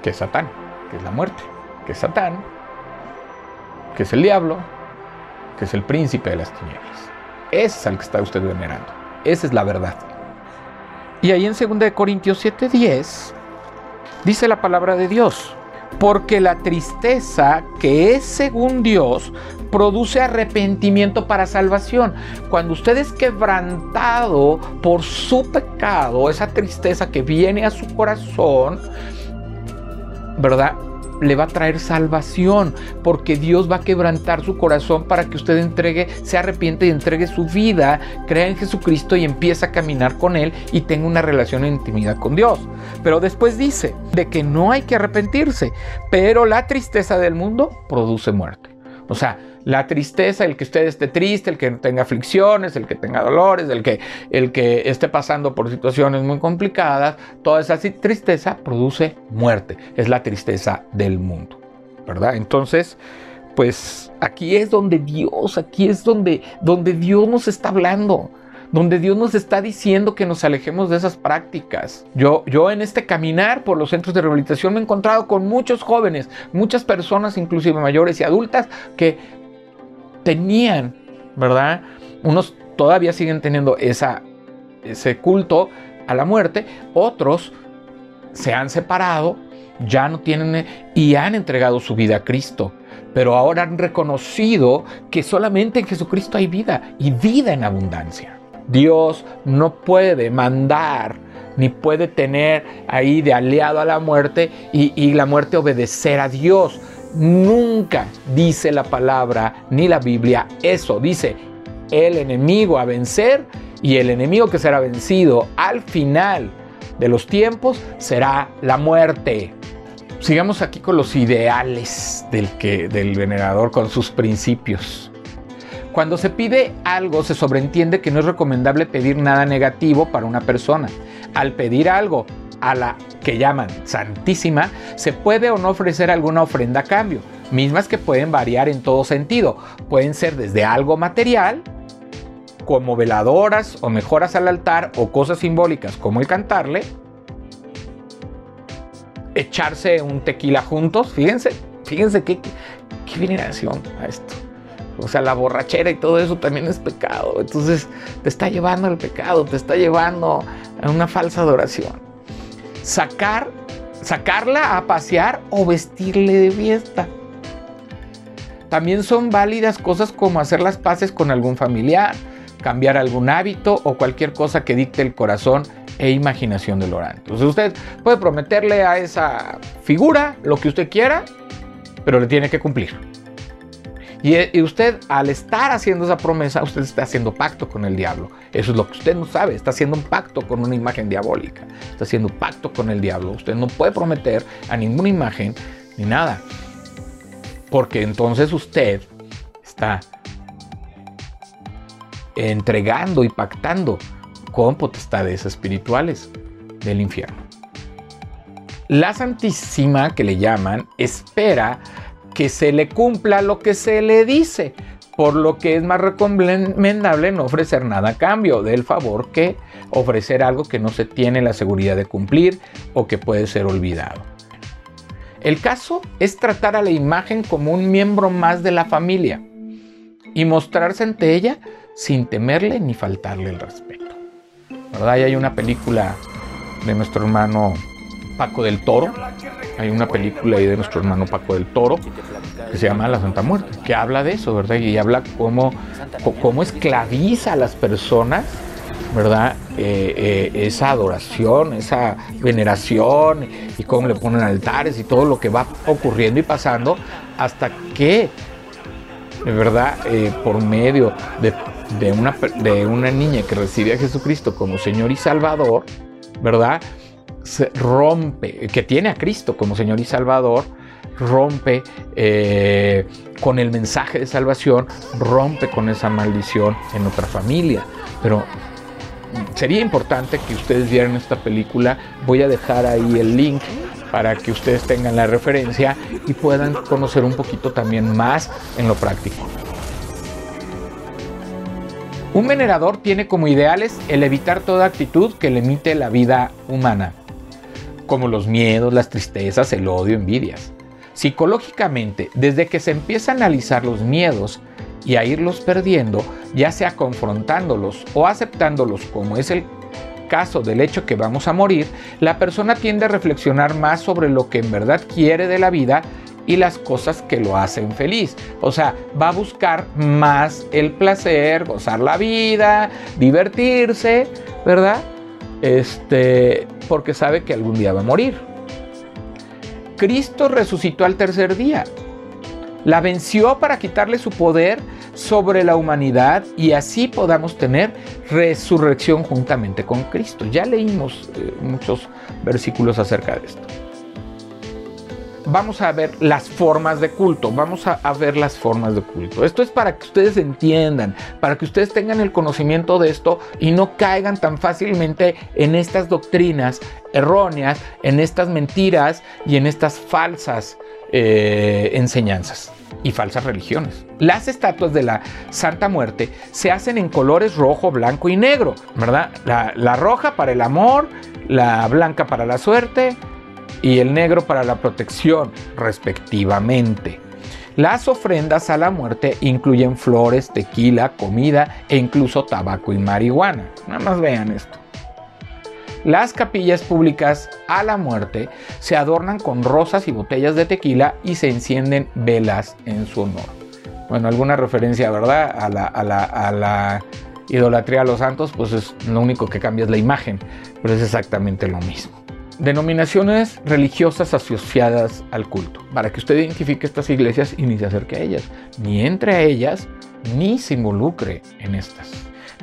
que es Satán, que es la muerte, que es Satán, que es el diablo, que es el príncipe de las tinieblas. Es al que está usted venerando. Esa es la verdad. Y ahí en 2 Corintios 7:10 dice la palabra de Dios, porque la tristeza que es según Dios produce arrepentimiento para salvación. Cuando usted es quebrantado por su pecado, esa tristeza que viene a su corazón, ¿verdad? Le va a traer salvación, porque Dios va a quebrantar su corazón para que usted entregue, se arrepiente y entregue su vida, crea en Jesucristo y empiece a caminar con Él y tenga una relación en intimidad con Dios. Pero después dice de que no hay que arrepentirse, pero la tristeza del mundo produce muerte. O sea, la tristeza, el que usted esté triste, el que tenga aflicciones, el que tenga dolores, el que, el que esté pasando por situaciones muy complicadas, toda esa tristeza produce muerte. Es la tristeza del mundo, ¿verdad? Entonces, pues aquí es donde Dios, aquí es donde, donde Dios nos está hablando donde Dios nos está diciendo que nos alejemos de esas prácticas. Yo, yo en este caminar por los centros de rehabilitación me he encontrado con muchos jóvenes, muchas personas, inclusive mayores y adultas, que tenían, ¿verdad? Unos todavía siguen teniendo esa, ese culto a la muerte, otros se han separado, ya no tienen y han entregado su vida a Cristo pero ahora han reconocido que solamente en Jesucristo hay vida y vida en abundancia. Dios no puede mandar ni puede tener ahí de aliado a la muerte y, la muerte obedecer a Dios. Nunca dice la palabra ni la Biblia eso. Dice el enemigo a vencer y el enemigo que será vencido al final de los tiempos será la muerte. Sigamos aquí con los ideales del, que, del venerador, con sus principios. Cuando se pide algo, se sobreentiende que no es recomendable pedir nada negativo para una persona. Al pedir algo a la que llaman Santísima, se puede o no ofrecer alguna ofrenda a cambio, mismas que pueden variar en todo sentido. Pueden ser desde algo material, como veladoras o mejoras al altar o cosas simbólicas como el cantarle, echarse un tequila juntos, fíjense, fíjense qué, qué veneración a esto. O sea, la borrachera y todo eso también es pecado. Entonces te está llevando al pecado, te está llevando a una falsa adoración. Sacar, sacarla a pasear o vestirle de fiesta. También son válidas cosas como hacer las paces con algún familiar, cambiar algún hábito o cualquier cosa que dicte el corazón e imaginación del orante. Entonces usted puede prometerle a esa figura lo que usted quiera, pero le tiene que cumplir. Y, usted, al estar haciendo esa promesa, usted está haciendo pacto con el diablo. Eso es lo que usted no sabe. Está haciendo un pacto con una imagen diabólica. Está haciendo pacto con el diablo. Usted no puede prometer a ninguna imagen ni nada. Porque entonces usted está entregando y pactando con potestades espirituales del infierno. La Santísima, que le llaman, espera que se le cumpla lo que se le dice, por lo que es más recomendable no ofrecer nada a cambio del favor que ofrecer algo que no se tiene la seguridad de cumplir o que puede ser olvidado. El caso es tratar a la imagen como un miembro más de la familia y mostrarse ante ella sin temerle ni faltarle el respeto. ¿Verdad? Y hay una película de nuestro hermano Paco del Toro. Hay una película ahí de nuestro hermano Paco del Toro que se llama La Santa Muerte, que habla de eso, ¿verdad? Y habla cómo, cómo esclaviza a las personas, ¿verdad? Eh, eh, esa adoración, esa veneración y cómo le ponen altares y todo lo que va ocurriendo y pasando hasta que, ¿verdad? Eh, por medio de, una, de una niña que recibe a Jesucristo como Señor y Salvador, ¿verdad? Se rompe, que tiene a Cristo como Señor y Salvador, rompe eh, con el mensaje de salvación, rompe con esa maldición en otra familia. Pero sería importante que ustedes vieran esta película. Voy a dejar ahí el link para que ustedes tengan la referencia y puedan conocer un poquito también más en lo práctico. Un venerador tiene como ideales el evitar toda actitud que limite la vida humana como los miedos, las tristezas, el odio, envidias. Psicológicamente, desde que se empieza a analizar los miedos y a irlos perdiendo, ya sea confrontándolos o aceptándolos como es el caso del hecho que vamos a morir, la persona tiende a reflexionar más sobre lo que en verdad quiere de la vida y las cosas que lo hacen feliz. O sea, va a buscar más el placer, gozar la vida, divertirse, ¿verdad? Este, porque sabe que algún día va a morir. Cristo resucitó al tercer día. La venció para quitarle su poder sobre la humanidad y así podamos tener resurrección juntamente con Cristo. Ya leímos eh, muchos versículos acerca de esto vamos a ver las formas de culto, vamos a, ver las formas de culto. Esto es para que ustedes entiendan, para que ustedes tengan el conocimiento de esto y no caigan tan fácilmente en estas doctrinas erróneas, en estas mentiras y en estas falsas eh, enseñanzas. y falsas religiones. Las estatuas de la Santa Muerte se hacen en colores rojo, blanco y negro, ¿verdad? La, la roja para el amor, la blanca para la suerte y el negro para la protección, respectivamente. Las ofrendas a la muerte incluyen flores, tequila, comida e incluso tabaco y marihuana. Nada más vean esto. Las capillas públicas a la muerte se adornan con rosas y botellas de tequila y se encienden velas en su honor. Bueno, alguna referencia, ¿verdad? A la, a la, idolatría a los santos, pues es lo único que cambia es la imagen, pero es exactamente lo mismo. Denominaciones religiosas asociadas al culto, para que usted identifique estas iglesias y ni se acerque a ellas, ni entre a ellas, ni se involucre en estas.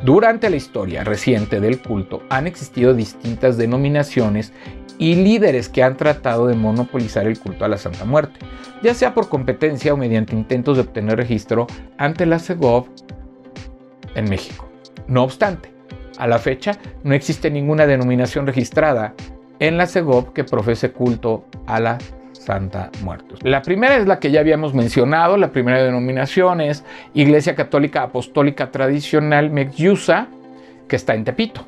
Durante la historia reciente del culto han existido distintas denominaciones y líderes que han tratado de monopolizar el culto a la Santa Muerte, ya sea por competencia o mediante intentos de obtener registro ante la CEGOV en México. No obstante, a la fecha no existe ninguna denominación registrada en la CEGOV que profese culto a la Santa Muerte. La primera es la que ya habíamos mencionado, la primera denominación es Iglesia Católica Apostólica Tradicional Mexyusa, que está en Tepito.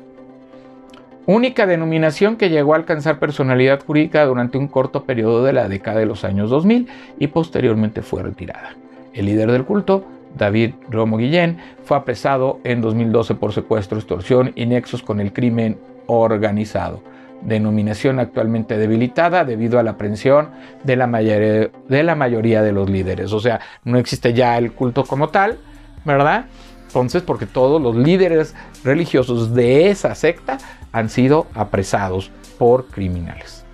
Única denominación que llegó a alcanzar personalidad jurídica durante un corto periodo de la década de los años 2000 y posteriormente fue retirada. El líder del culto, David Romo Guillén, fue apresado en 2012 por secuestro, extorsión y nexos con el crimen organizado denominación actualmente debilitada debido a la aprehensión de la, mayoría, de la mayoría de los líderes. O sea, no existe ya el culto como tal, ¿verdad? Entonces, porque todos los líderes religiosos de esa secta han sido apresados por criminales.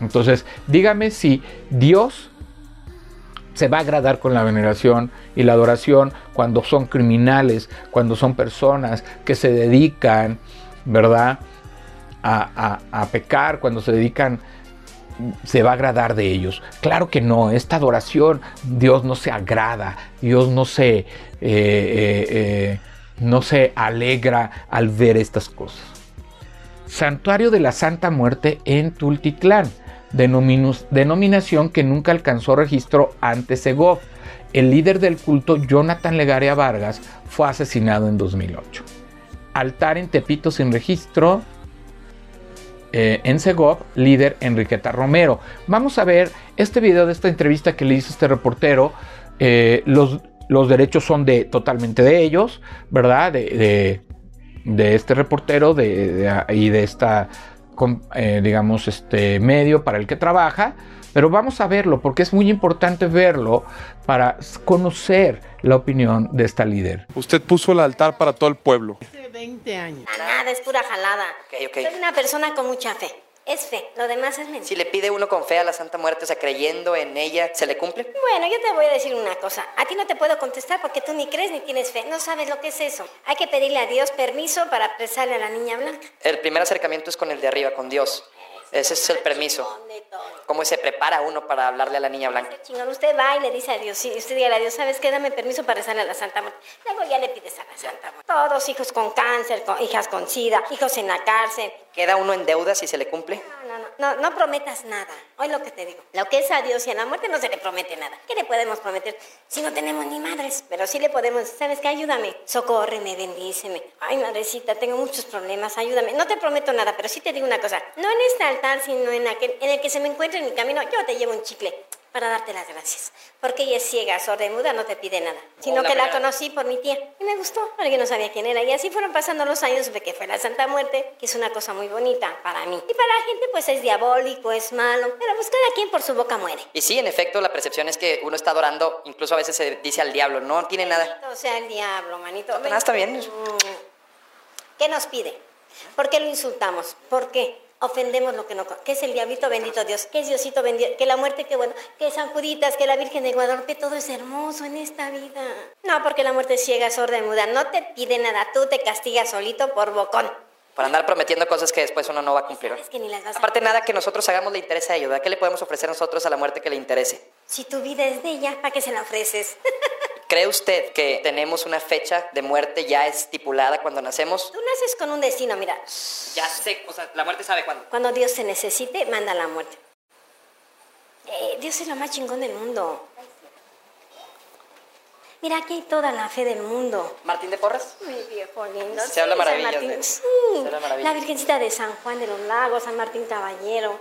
Entonces, dígame si Dios se va a agradar con la veneración y la adoración cuando son criminales, cuando son personas que se dedican, ¿verdad? A, pecar, cuando se dedican, se va a agradar de ellos. Claro que no, esta adoración Dios no se agrada, Dios no se, eh, eh, eh, no se alegra al ver estas cosas. Santuario de la Santa Muerte en Tultitlán, denominación que nunca alcanzó registro ante Segov. El líder del culto, Jonathan Legaria Vargas, fue asesinado en 2008. Altar en Tepito sin registro, eh, en Segov, líder Enriqueta Romero. Vamos a ver este video de esta entrevista que le hizo este reportero. Eh, los, derechos son de totalmente de ellos, ¿verdad? De, este reportero y de esta, eh, digamos, este medio para el que trabaja. Pero vamos a verlo porque es muy importante verlo para conocer la opinión de esta líder. Usted puso el altar para todo el pueblo. 20 años. Nada, es pura jalada. Okay, okay. Soy una persona con mucha fe. Es fe, lo demás es mentira. Si le pide uno con fe a la Santa Muerte, o sea, creyendo en ella, ¿se le cumple? Bueno, yo te voy a decir una cosa. A ti no te puedo contestar porque tú ni crees ni tienes fe. No sabes lo que es eso. Hay que pedirle a Dios permiso para apresarle a la niña blanca. El primer acercamiento es con el de arriba, con Dios. Ese es el permiso. ¿Cómo se prepara uno para hablarle a la niña blanca? Chingón, usted va y le dice a Dios, sí, usted diga a Dios, ¿sabes qué? Dame permiso para rezarle a la Santa Muerte. Luego ya le pides a la Santa Muerte. Todos hijos con cáncer, con, hijas con sida, hijos en la cárcel. ¿Queda uno en deuda si se le cumple? No, no, no, no, prometas nada. Hoy lo que te digo. Lo que es a Dios y a la muerte no se le promete nada. ¿Qué le podemos prometer si no tenemos ni madres? Pero sí le podemos, ¿sabes qué? Ayúdame. Socórreme, bendíceme. Ay, madrecita, tengo muchos problemas, ayúdame. No te prometo nada, pero sí te digo una cosa. No en este altar, sino en aquel en el que se me encuentre en mi camino, yo te llevo un chicle para darte las gracias. Porque ella es ciega, sorda y muda, no te pide nada. Sino que la conocí por mi tía y me gustó, porque no sabía quién era. Y así fueron pasando los años, de que fue la Santa Muerte, que es una cosa muy bonita para mí. Y para la gente, pues es diabólico, es malo, pero pues cada quien por su boca muere. Y sí, en efecto, la percepción es que uno está adorando, incluso a veces se dice al diablo, no tiene nada. O sea, el diablo, manito. Nada, está bien. ¿Qué nos pide? ¿Por qué lo insultamos? ¿Por qué? Ofendemos lo que no que es el diablito bendito Dios, que es Diosito bendito, que la muerte, que bueno, que San Juditas, que la Virgen de Guadalupe, todo es hermoso en esta vida. No, porque la muerte es ciega, sorda y muda, no te pide nada, tú te castigas solito por bocón. Por andar prometiendo cosas que después uno no va a cumplir. que ni las vas Aparte, nada que nosotros hagamos le interese a ellos. ¿Qué le podemos ofrecer nosotros a la muerte que le interese? Si tu vida es de ella, ¿para qué se la ofreces? ¿Cree usted que tenemos una fecha de muerte ya estipulada cuando nacemos? Tú naces con un destino, mira. Ya sé, o sea, la muerte sabe cuándo. Cuando Dios se necesite, manda la muerte. Eh, Dios es lo más chingón del mundo. Mira, aquí hay toda la fe del mundo. Martín de Porras. Mi viejo lindo. Se habla maravillas de. Sí. Se habla maravillas. La Virgencita de San Juan de los Lagos, San Martín Caballero.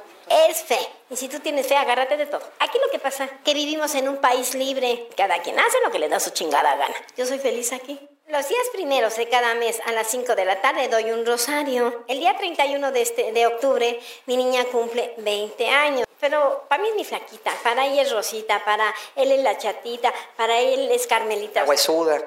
Es fe. Y si tú tienes fe, agárrate de todo. Aquí lo que pasa que vivimos en un país libre. Cada quien hace lo que le da su chingada gana. Yo soy feliz aquí. Los días primeros de cada mes a las 5 de la tarde doy un rosario. El día 31 de, este, de octubre mi niña cumple 20 años. Pero para mí es mi flaquita, para ella es Rosita, para él es la chatita, para él es Carmelita. La huesuda.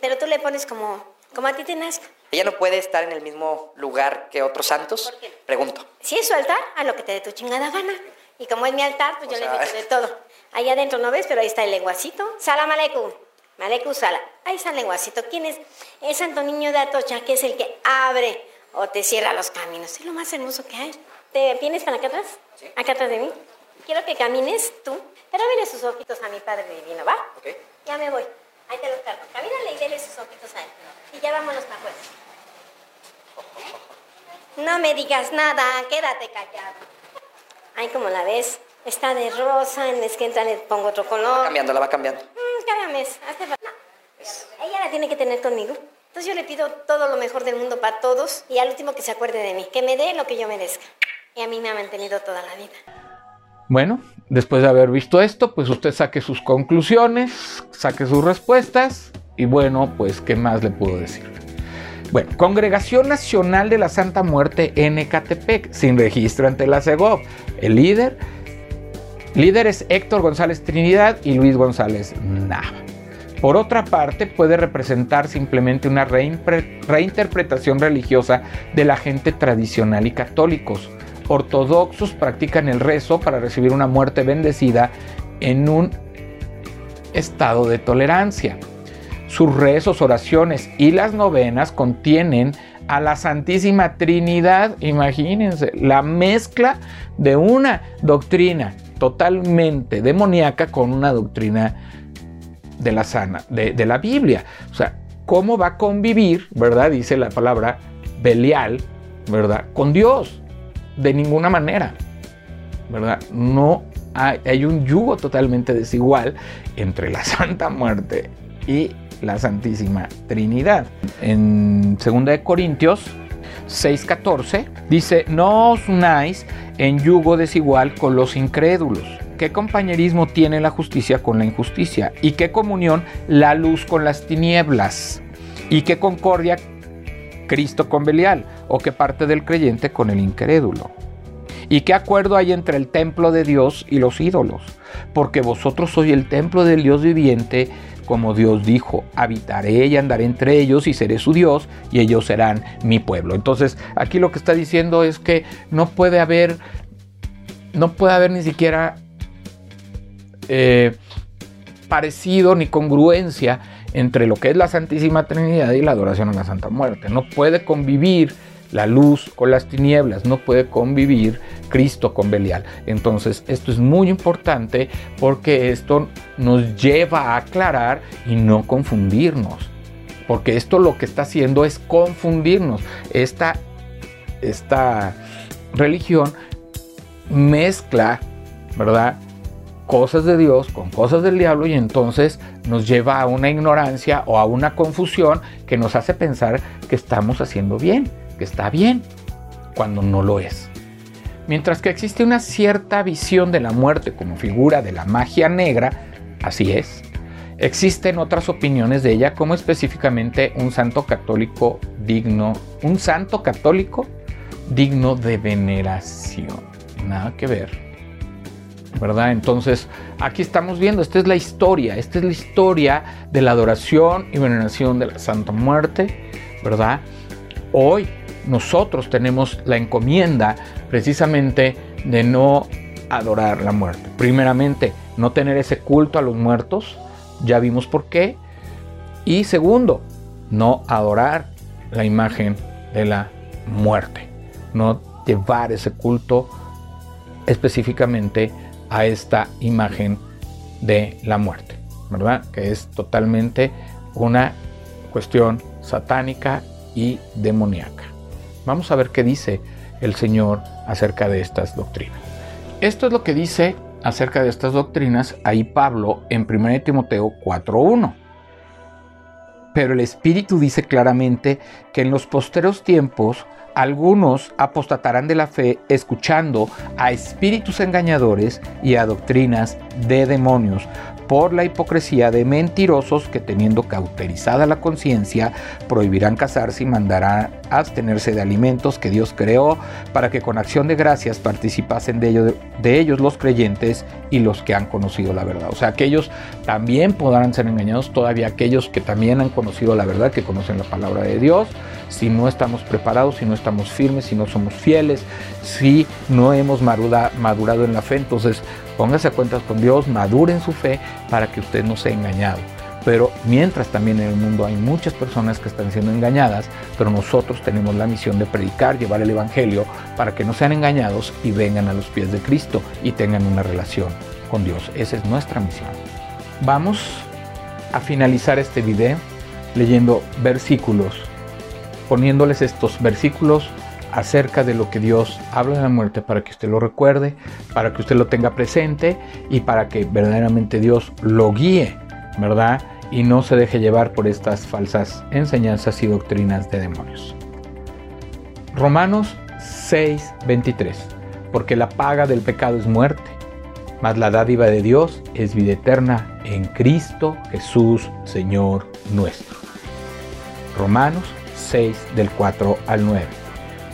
Pero tú le pones como, como a ti te nazca. ¿Ella no puede estar en el mismo lugar que otros santos? ¿Por qué? Pregunto. Si es su altar, a lo que te dé tu chingada gana. Y como es mi altar, pues O yo sea- le meto de todo. Ahí adentro no ves, pero ahí está el lenguacito. Salam aleikum. Maleku sala. Ahí está el lenguacito. ¿Quién es? El Santo Niño de Atocha, que es el que abre o te cierra los caminos. Es lo más hermoso que hay. ¿Te vienes para acá atrás? Acá atrás de mí. Quiero que camines tú, pero vele sus ojitos a mi Padre Divino, ¿va? Ok. Ya me voy. Ahí te los cargo. Camínale y dele sus ojitos a él. Y ya vámonos para afuera. No me digas nada, quédate callado. Ay, como la ves, está de rosa, en vez que entra le pongo otro color. Cambiando, la va cambiando. Mm, hace fa- no. Ella la tiene que tener conmigo. Entonces yo le pido todo lo mejor del mundo para todos y al último que se acuerde de mí, que me dé lo que yo merezca. Y a mí me ha mantenido toda la vida. Bueno, después de haber visto esto, pues usted saque sus conclusiones, saque sus respuestas y bueno, pues ¿qué más le puedo decir? Bueno, Congregación Nacional de la Santa Muerte en Ecatepec, sin registro ante la CEGOV. El líder, líder es Héctor González Trinidad y Luis González Nava. Por otra parte, puede representar simplemente una reinterpretación religiosa de la gente tradicional y católicos. Ortodoxos practican el rezo para recibir una muerte bendecida en un estado de tolerancia. Sus rezos, oraciones y las novenas contienen a la Santísima Trinidad. Imagínense, la mezcla de una doctrina totalmente demoníaca con una doctrina de la sana, de, la Biblia. O sea, ¿cómo va a convivir, verdad? Dice la palabra Belial, ¿verdad? Con Dios. De ninguna manera, ¿verdad? No hay, un yugo totalmente desigual entre la Santa Muerte y la Santísima Trinidad. En 2 de Corintios 6:14 dice, no os unáis en yugo desigual con los incrédulos. ¿Qué compañerismo tiene la justicia con la injusticia? ¿Y qué comunión la luz con las tinieblas? ¿Y qué concordia Cristo con Belial? ¿O qué parte del creyente con el incrédulo? ¿Y qué acuerdo hay entre el templo de Dios y los ídolos? Porque vosotros sois el templo del Dios viviente, como Dios dijo, habitaré y andaré entre ellos y seré su Dios y ellos serán mi pueblo. Entonces, aquí lo que está diciendo es que no puede haber, no puede haber ni siquiera eh, parecido ni congruencia entre lo que es la Santísima Trinidad y la adoración a la Santa Muerte. No puede convivir la luz con las tinieblas, no puede convivir Cristo con Belial. Entonces, esto es muy importante porque esto nos lleva a aclarar y no confundirnos. Porque esto lo que está haciendo es confundirnos. Esta, esta religión mezcla, ¿verdad? Cosas de Dios con cosas del diablo y entonces nos lleva a una ignorancia o a una confusión que nos hace pensar que estamos haciendo bien, que está bien, cuando no lo es. Mientras que existe una cierta visión de la muerte como figura de la magia negra, así es, existen otras opiniones de ella como específicamente un santo católico digno, un santo católico digno de veneración. Nada que ver. ¿Verdad? Entonces, aquí estamos viendo, esta es la historia, esta es la historia de la adoración y veneración de la Santa Muerte, ¿verdad? Hoy nosotros tenemos la encomienda precisamente de no adorar la muerte. Primeramente, no tener ese culto a los muertos, ya vimos por qué. Y segundo, no adorar la imagen de la muerte, no llevar ese culto específicamente a esta imagen de la muerte, ¿verdad? Que es totalmente una cuestión satánica y demoníaca. Vamos a ver qué dice el Señor acerca de estas doctrinas. Esto es lo que dice acerca de estas doctrinas ahí Pablo en 1 Timoteo 4.1. Pero el Espíritu dice claramente que en los posteros tiempos algunos apostatarán de la fe escuchando a espíritus engañadores y a doctrinas de demonios, por la hipocresía de mentirosos que teniendo cauterizada la conciencia prohibirán casarse y mandarán abstenerse de alimentos que Dios creó para que con acción de gracias participasen de, de ellos los creyentes y los que han conocido la verdad. O sea, que ellos también podrán ser engañados, todavía aquellos que también han conocido la verdad, que conocen la palabra de Dios, si no estamos preparados, si no estamos firmes, si no somos fieles, si no hemos madurado en la fe, entonces póngase a cuentas con Dios, madure en su fe para que usted no sea engañado. Pero mientras también en el mundo hay muchas personas que están siendo engañadas, pero nosotros tenemos la misión de predicar, llevar el Evangelio para que no sean engañados y vengan a los pies de Cristo y tengan una relación con Dios. Esa es nuestra misión. Vamos a finalizar este video leyendo versículos, poniéndoles estos versículos acerca de lo que Dios habla de la muerte para que usted lo recuerde, para que usted lo tenga presente y para que verdaderamente Dios lo guíe, ¿verdad? Y no se deje llevar por estas falsas enseñanzas y doctrinas de demonios. Romanos 6:23, porque la paga del pecado es muerte, mas la dádiva de Dios es vida eterna en Cristo Jesús, Señor nuestro. Romanos 6 del 4 al 9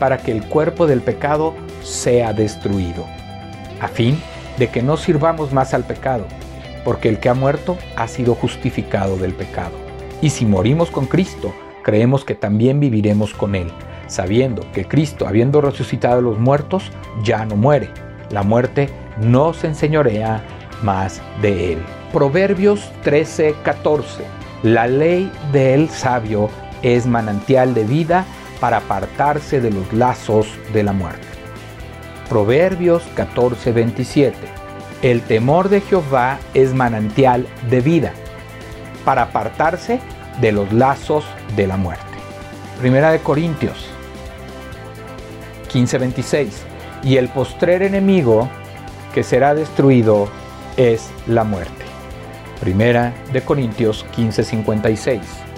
para que el cuerpo del pecado sea destruido, a fin de que no sirvamos más al pecado, porque el que ha muerto ha sido justificado del pecado. Y si morimos con Cristo, creemos que también viviremos con Él, sabiendo que Cristo, habiendo resucitado a los muertos, ya no muere. La muerte no se enseñorea más de Él. Proverbios 13:14. La ley del sabio es manantial de vida para apartarse de los lazos de la muerte. Proverbios 14:27. El temor de Jehová es manantial de vida, para apartarse de los lazos de la muerte. Primera de Corintios 15:26. Y el postrer enemigo que será destruido es la muerte. Primera de Corintios 15:56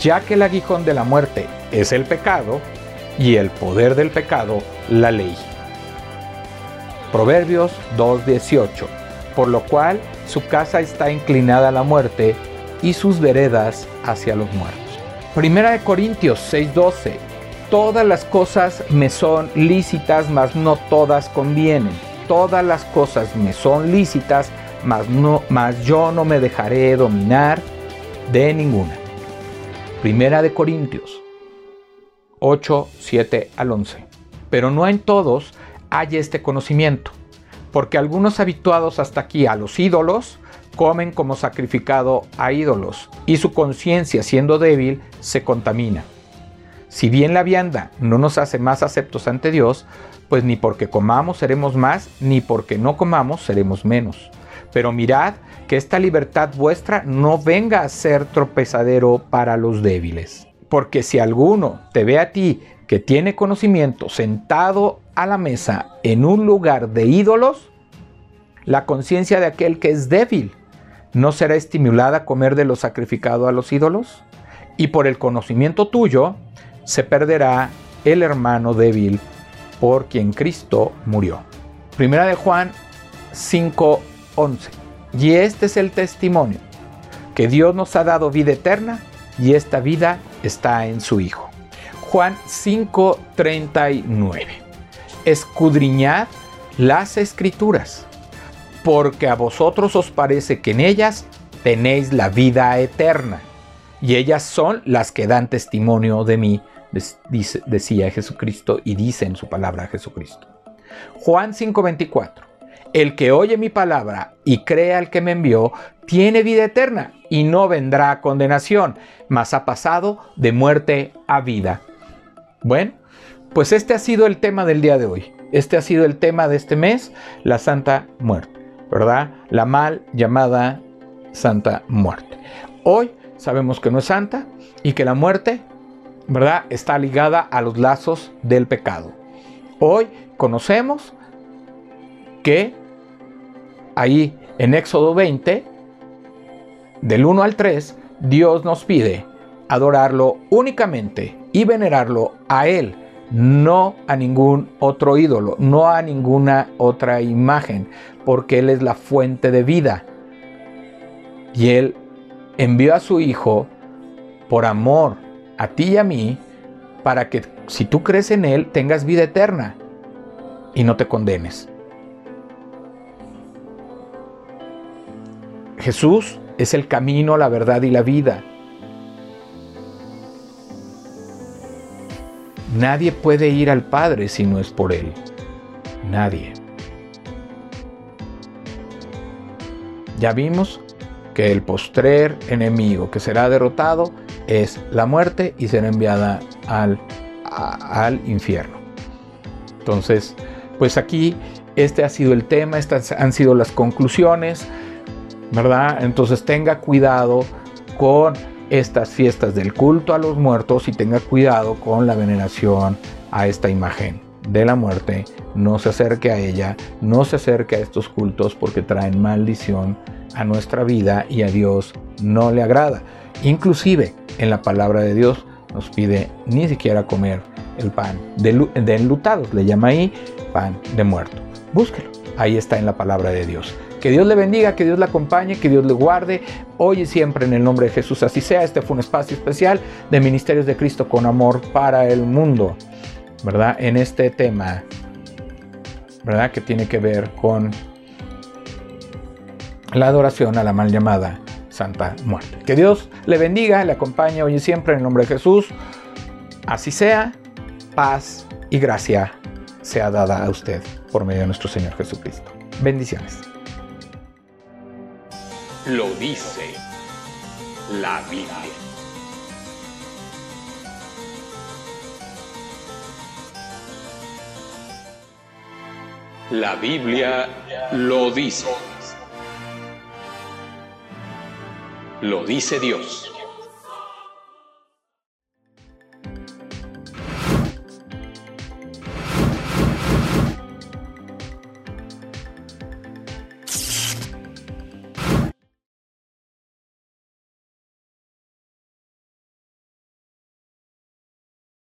ya que el aguijón de la muerte es el pecado y el poder del pecado la ley. Proverbios 2.18, por lo cual su casa está inclinada a la muerte y sus veredas hacia los muertos. Primera de Corintios 6.12, todas las cosas me son lícitas, mas no todas convienen. Todas las cosas me son lícitas, mas, no, mas yo no me dejaré dominar de ninguna. Primera de Corintios 8, 7 al 11. Pero no en todos hay este conocimiento, porque algunos habituados hasta aquí a los ídolos comen como sacrificado a ídolos, y su conciencia siendo débil se contamina. Si bien la vianda no nos hace más aceptos ante Dios, pues ni porque comamos seremos más, ni porque no comamos seremos menos. Pero mirad que esta libertad vuestra no venga a ser tropezadero para los débiles. Porque si alguno te ve a ti que tiene conocimiento sentado a la mesa en un lugar de ídolos, la conciencia de aquel que es débil no será estimulada a comer de lo sacrificado a los ídolos, y por el conocimiento tuyo se perderá el hermano débil por quien Cristo murió. Primera de Juan 5:11 y este es el testimonio, que Dios nos ha dado vida eterna y esta vida está en su Hijo. Juan 5:39. Escudriñad las escrituras, porque a vosotros os parece que en ellas tenéis la vida eterna, y ellas son las que dan testimonio de mí, decía Jesucristo y dice en su palabra Jesucristo. Juan 5:24. El que oye mi palabra y crea al que me envió, tiene vida eterna y no vendrá condenación, mas ha pasado de muerte a vida. Bueno, pues este ha sido el tema del día de hoy. Este ha sido el tema de este mes, la Santa Muerte, ¿verdad? La mal llamada Santa Muerte. Hoy sabemos que no es santa y que la muerte, ¿verdad? Está ligada a los lazos del pecado. Hoy conocemos que ahí en Éxodo 20, del 1 al 3, Dios nos pide adorarlo únicamente y venerarlo a Él, no a ningún otro ídolo, no a ninguna otra imagen, porque Él es la fuente de vida. Y Él envió a su Hijo por amor a ti y a mí, para que si tú crees en Él tengas vida eterna y no te condenes. Jesús es el camino, la verdad y la vida. Nadie puede ir al Padre si no es por Él. Nadie. Ya vimos que el postrer enemigo que será derrotado es la muerte y será enviada al, al infierno. Entonces, pues aquí este ha sido el tema, estas han sido las conclusiones, ¿verdad? Entonces tenga cuidado con estas fiestas del culto a los muertos y tenga cuidado con la veneración a esta imagen de la muerte. No se acerque a ella, no se acerque a estos cultos porque traen maldición a nuestra vida y a Dios no le agrada. Inclusive en la palabra de Dios nos pide ni siquiera comer el pan de, enlutados, le llama ahí pan de muerto. Búsquelo, ahí está en la palabra de Dios. Que Dios le bendiga, que Dios le acompañe, que Dios le guarde, hoy y siempre en el nombre de Jesús. Así sea, este fue un espacio especial de Ministerios de Cristo con amor para el mundo, ¿verdad? En este tema, ¿verdad? Que tiene que ver con la adoración a la mal llamada Santa Muerte. Que Dios le bendiga, le acompañe hoy y siempre en el nombre de Jesús. Así sea, paz y gracia sea dada a usted por medio de nuestro Señor Jesucristo. Bendiciones. Lo dice la Biblia. La Biblia lo dice. Lo dice Dios.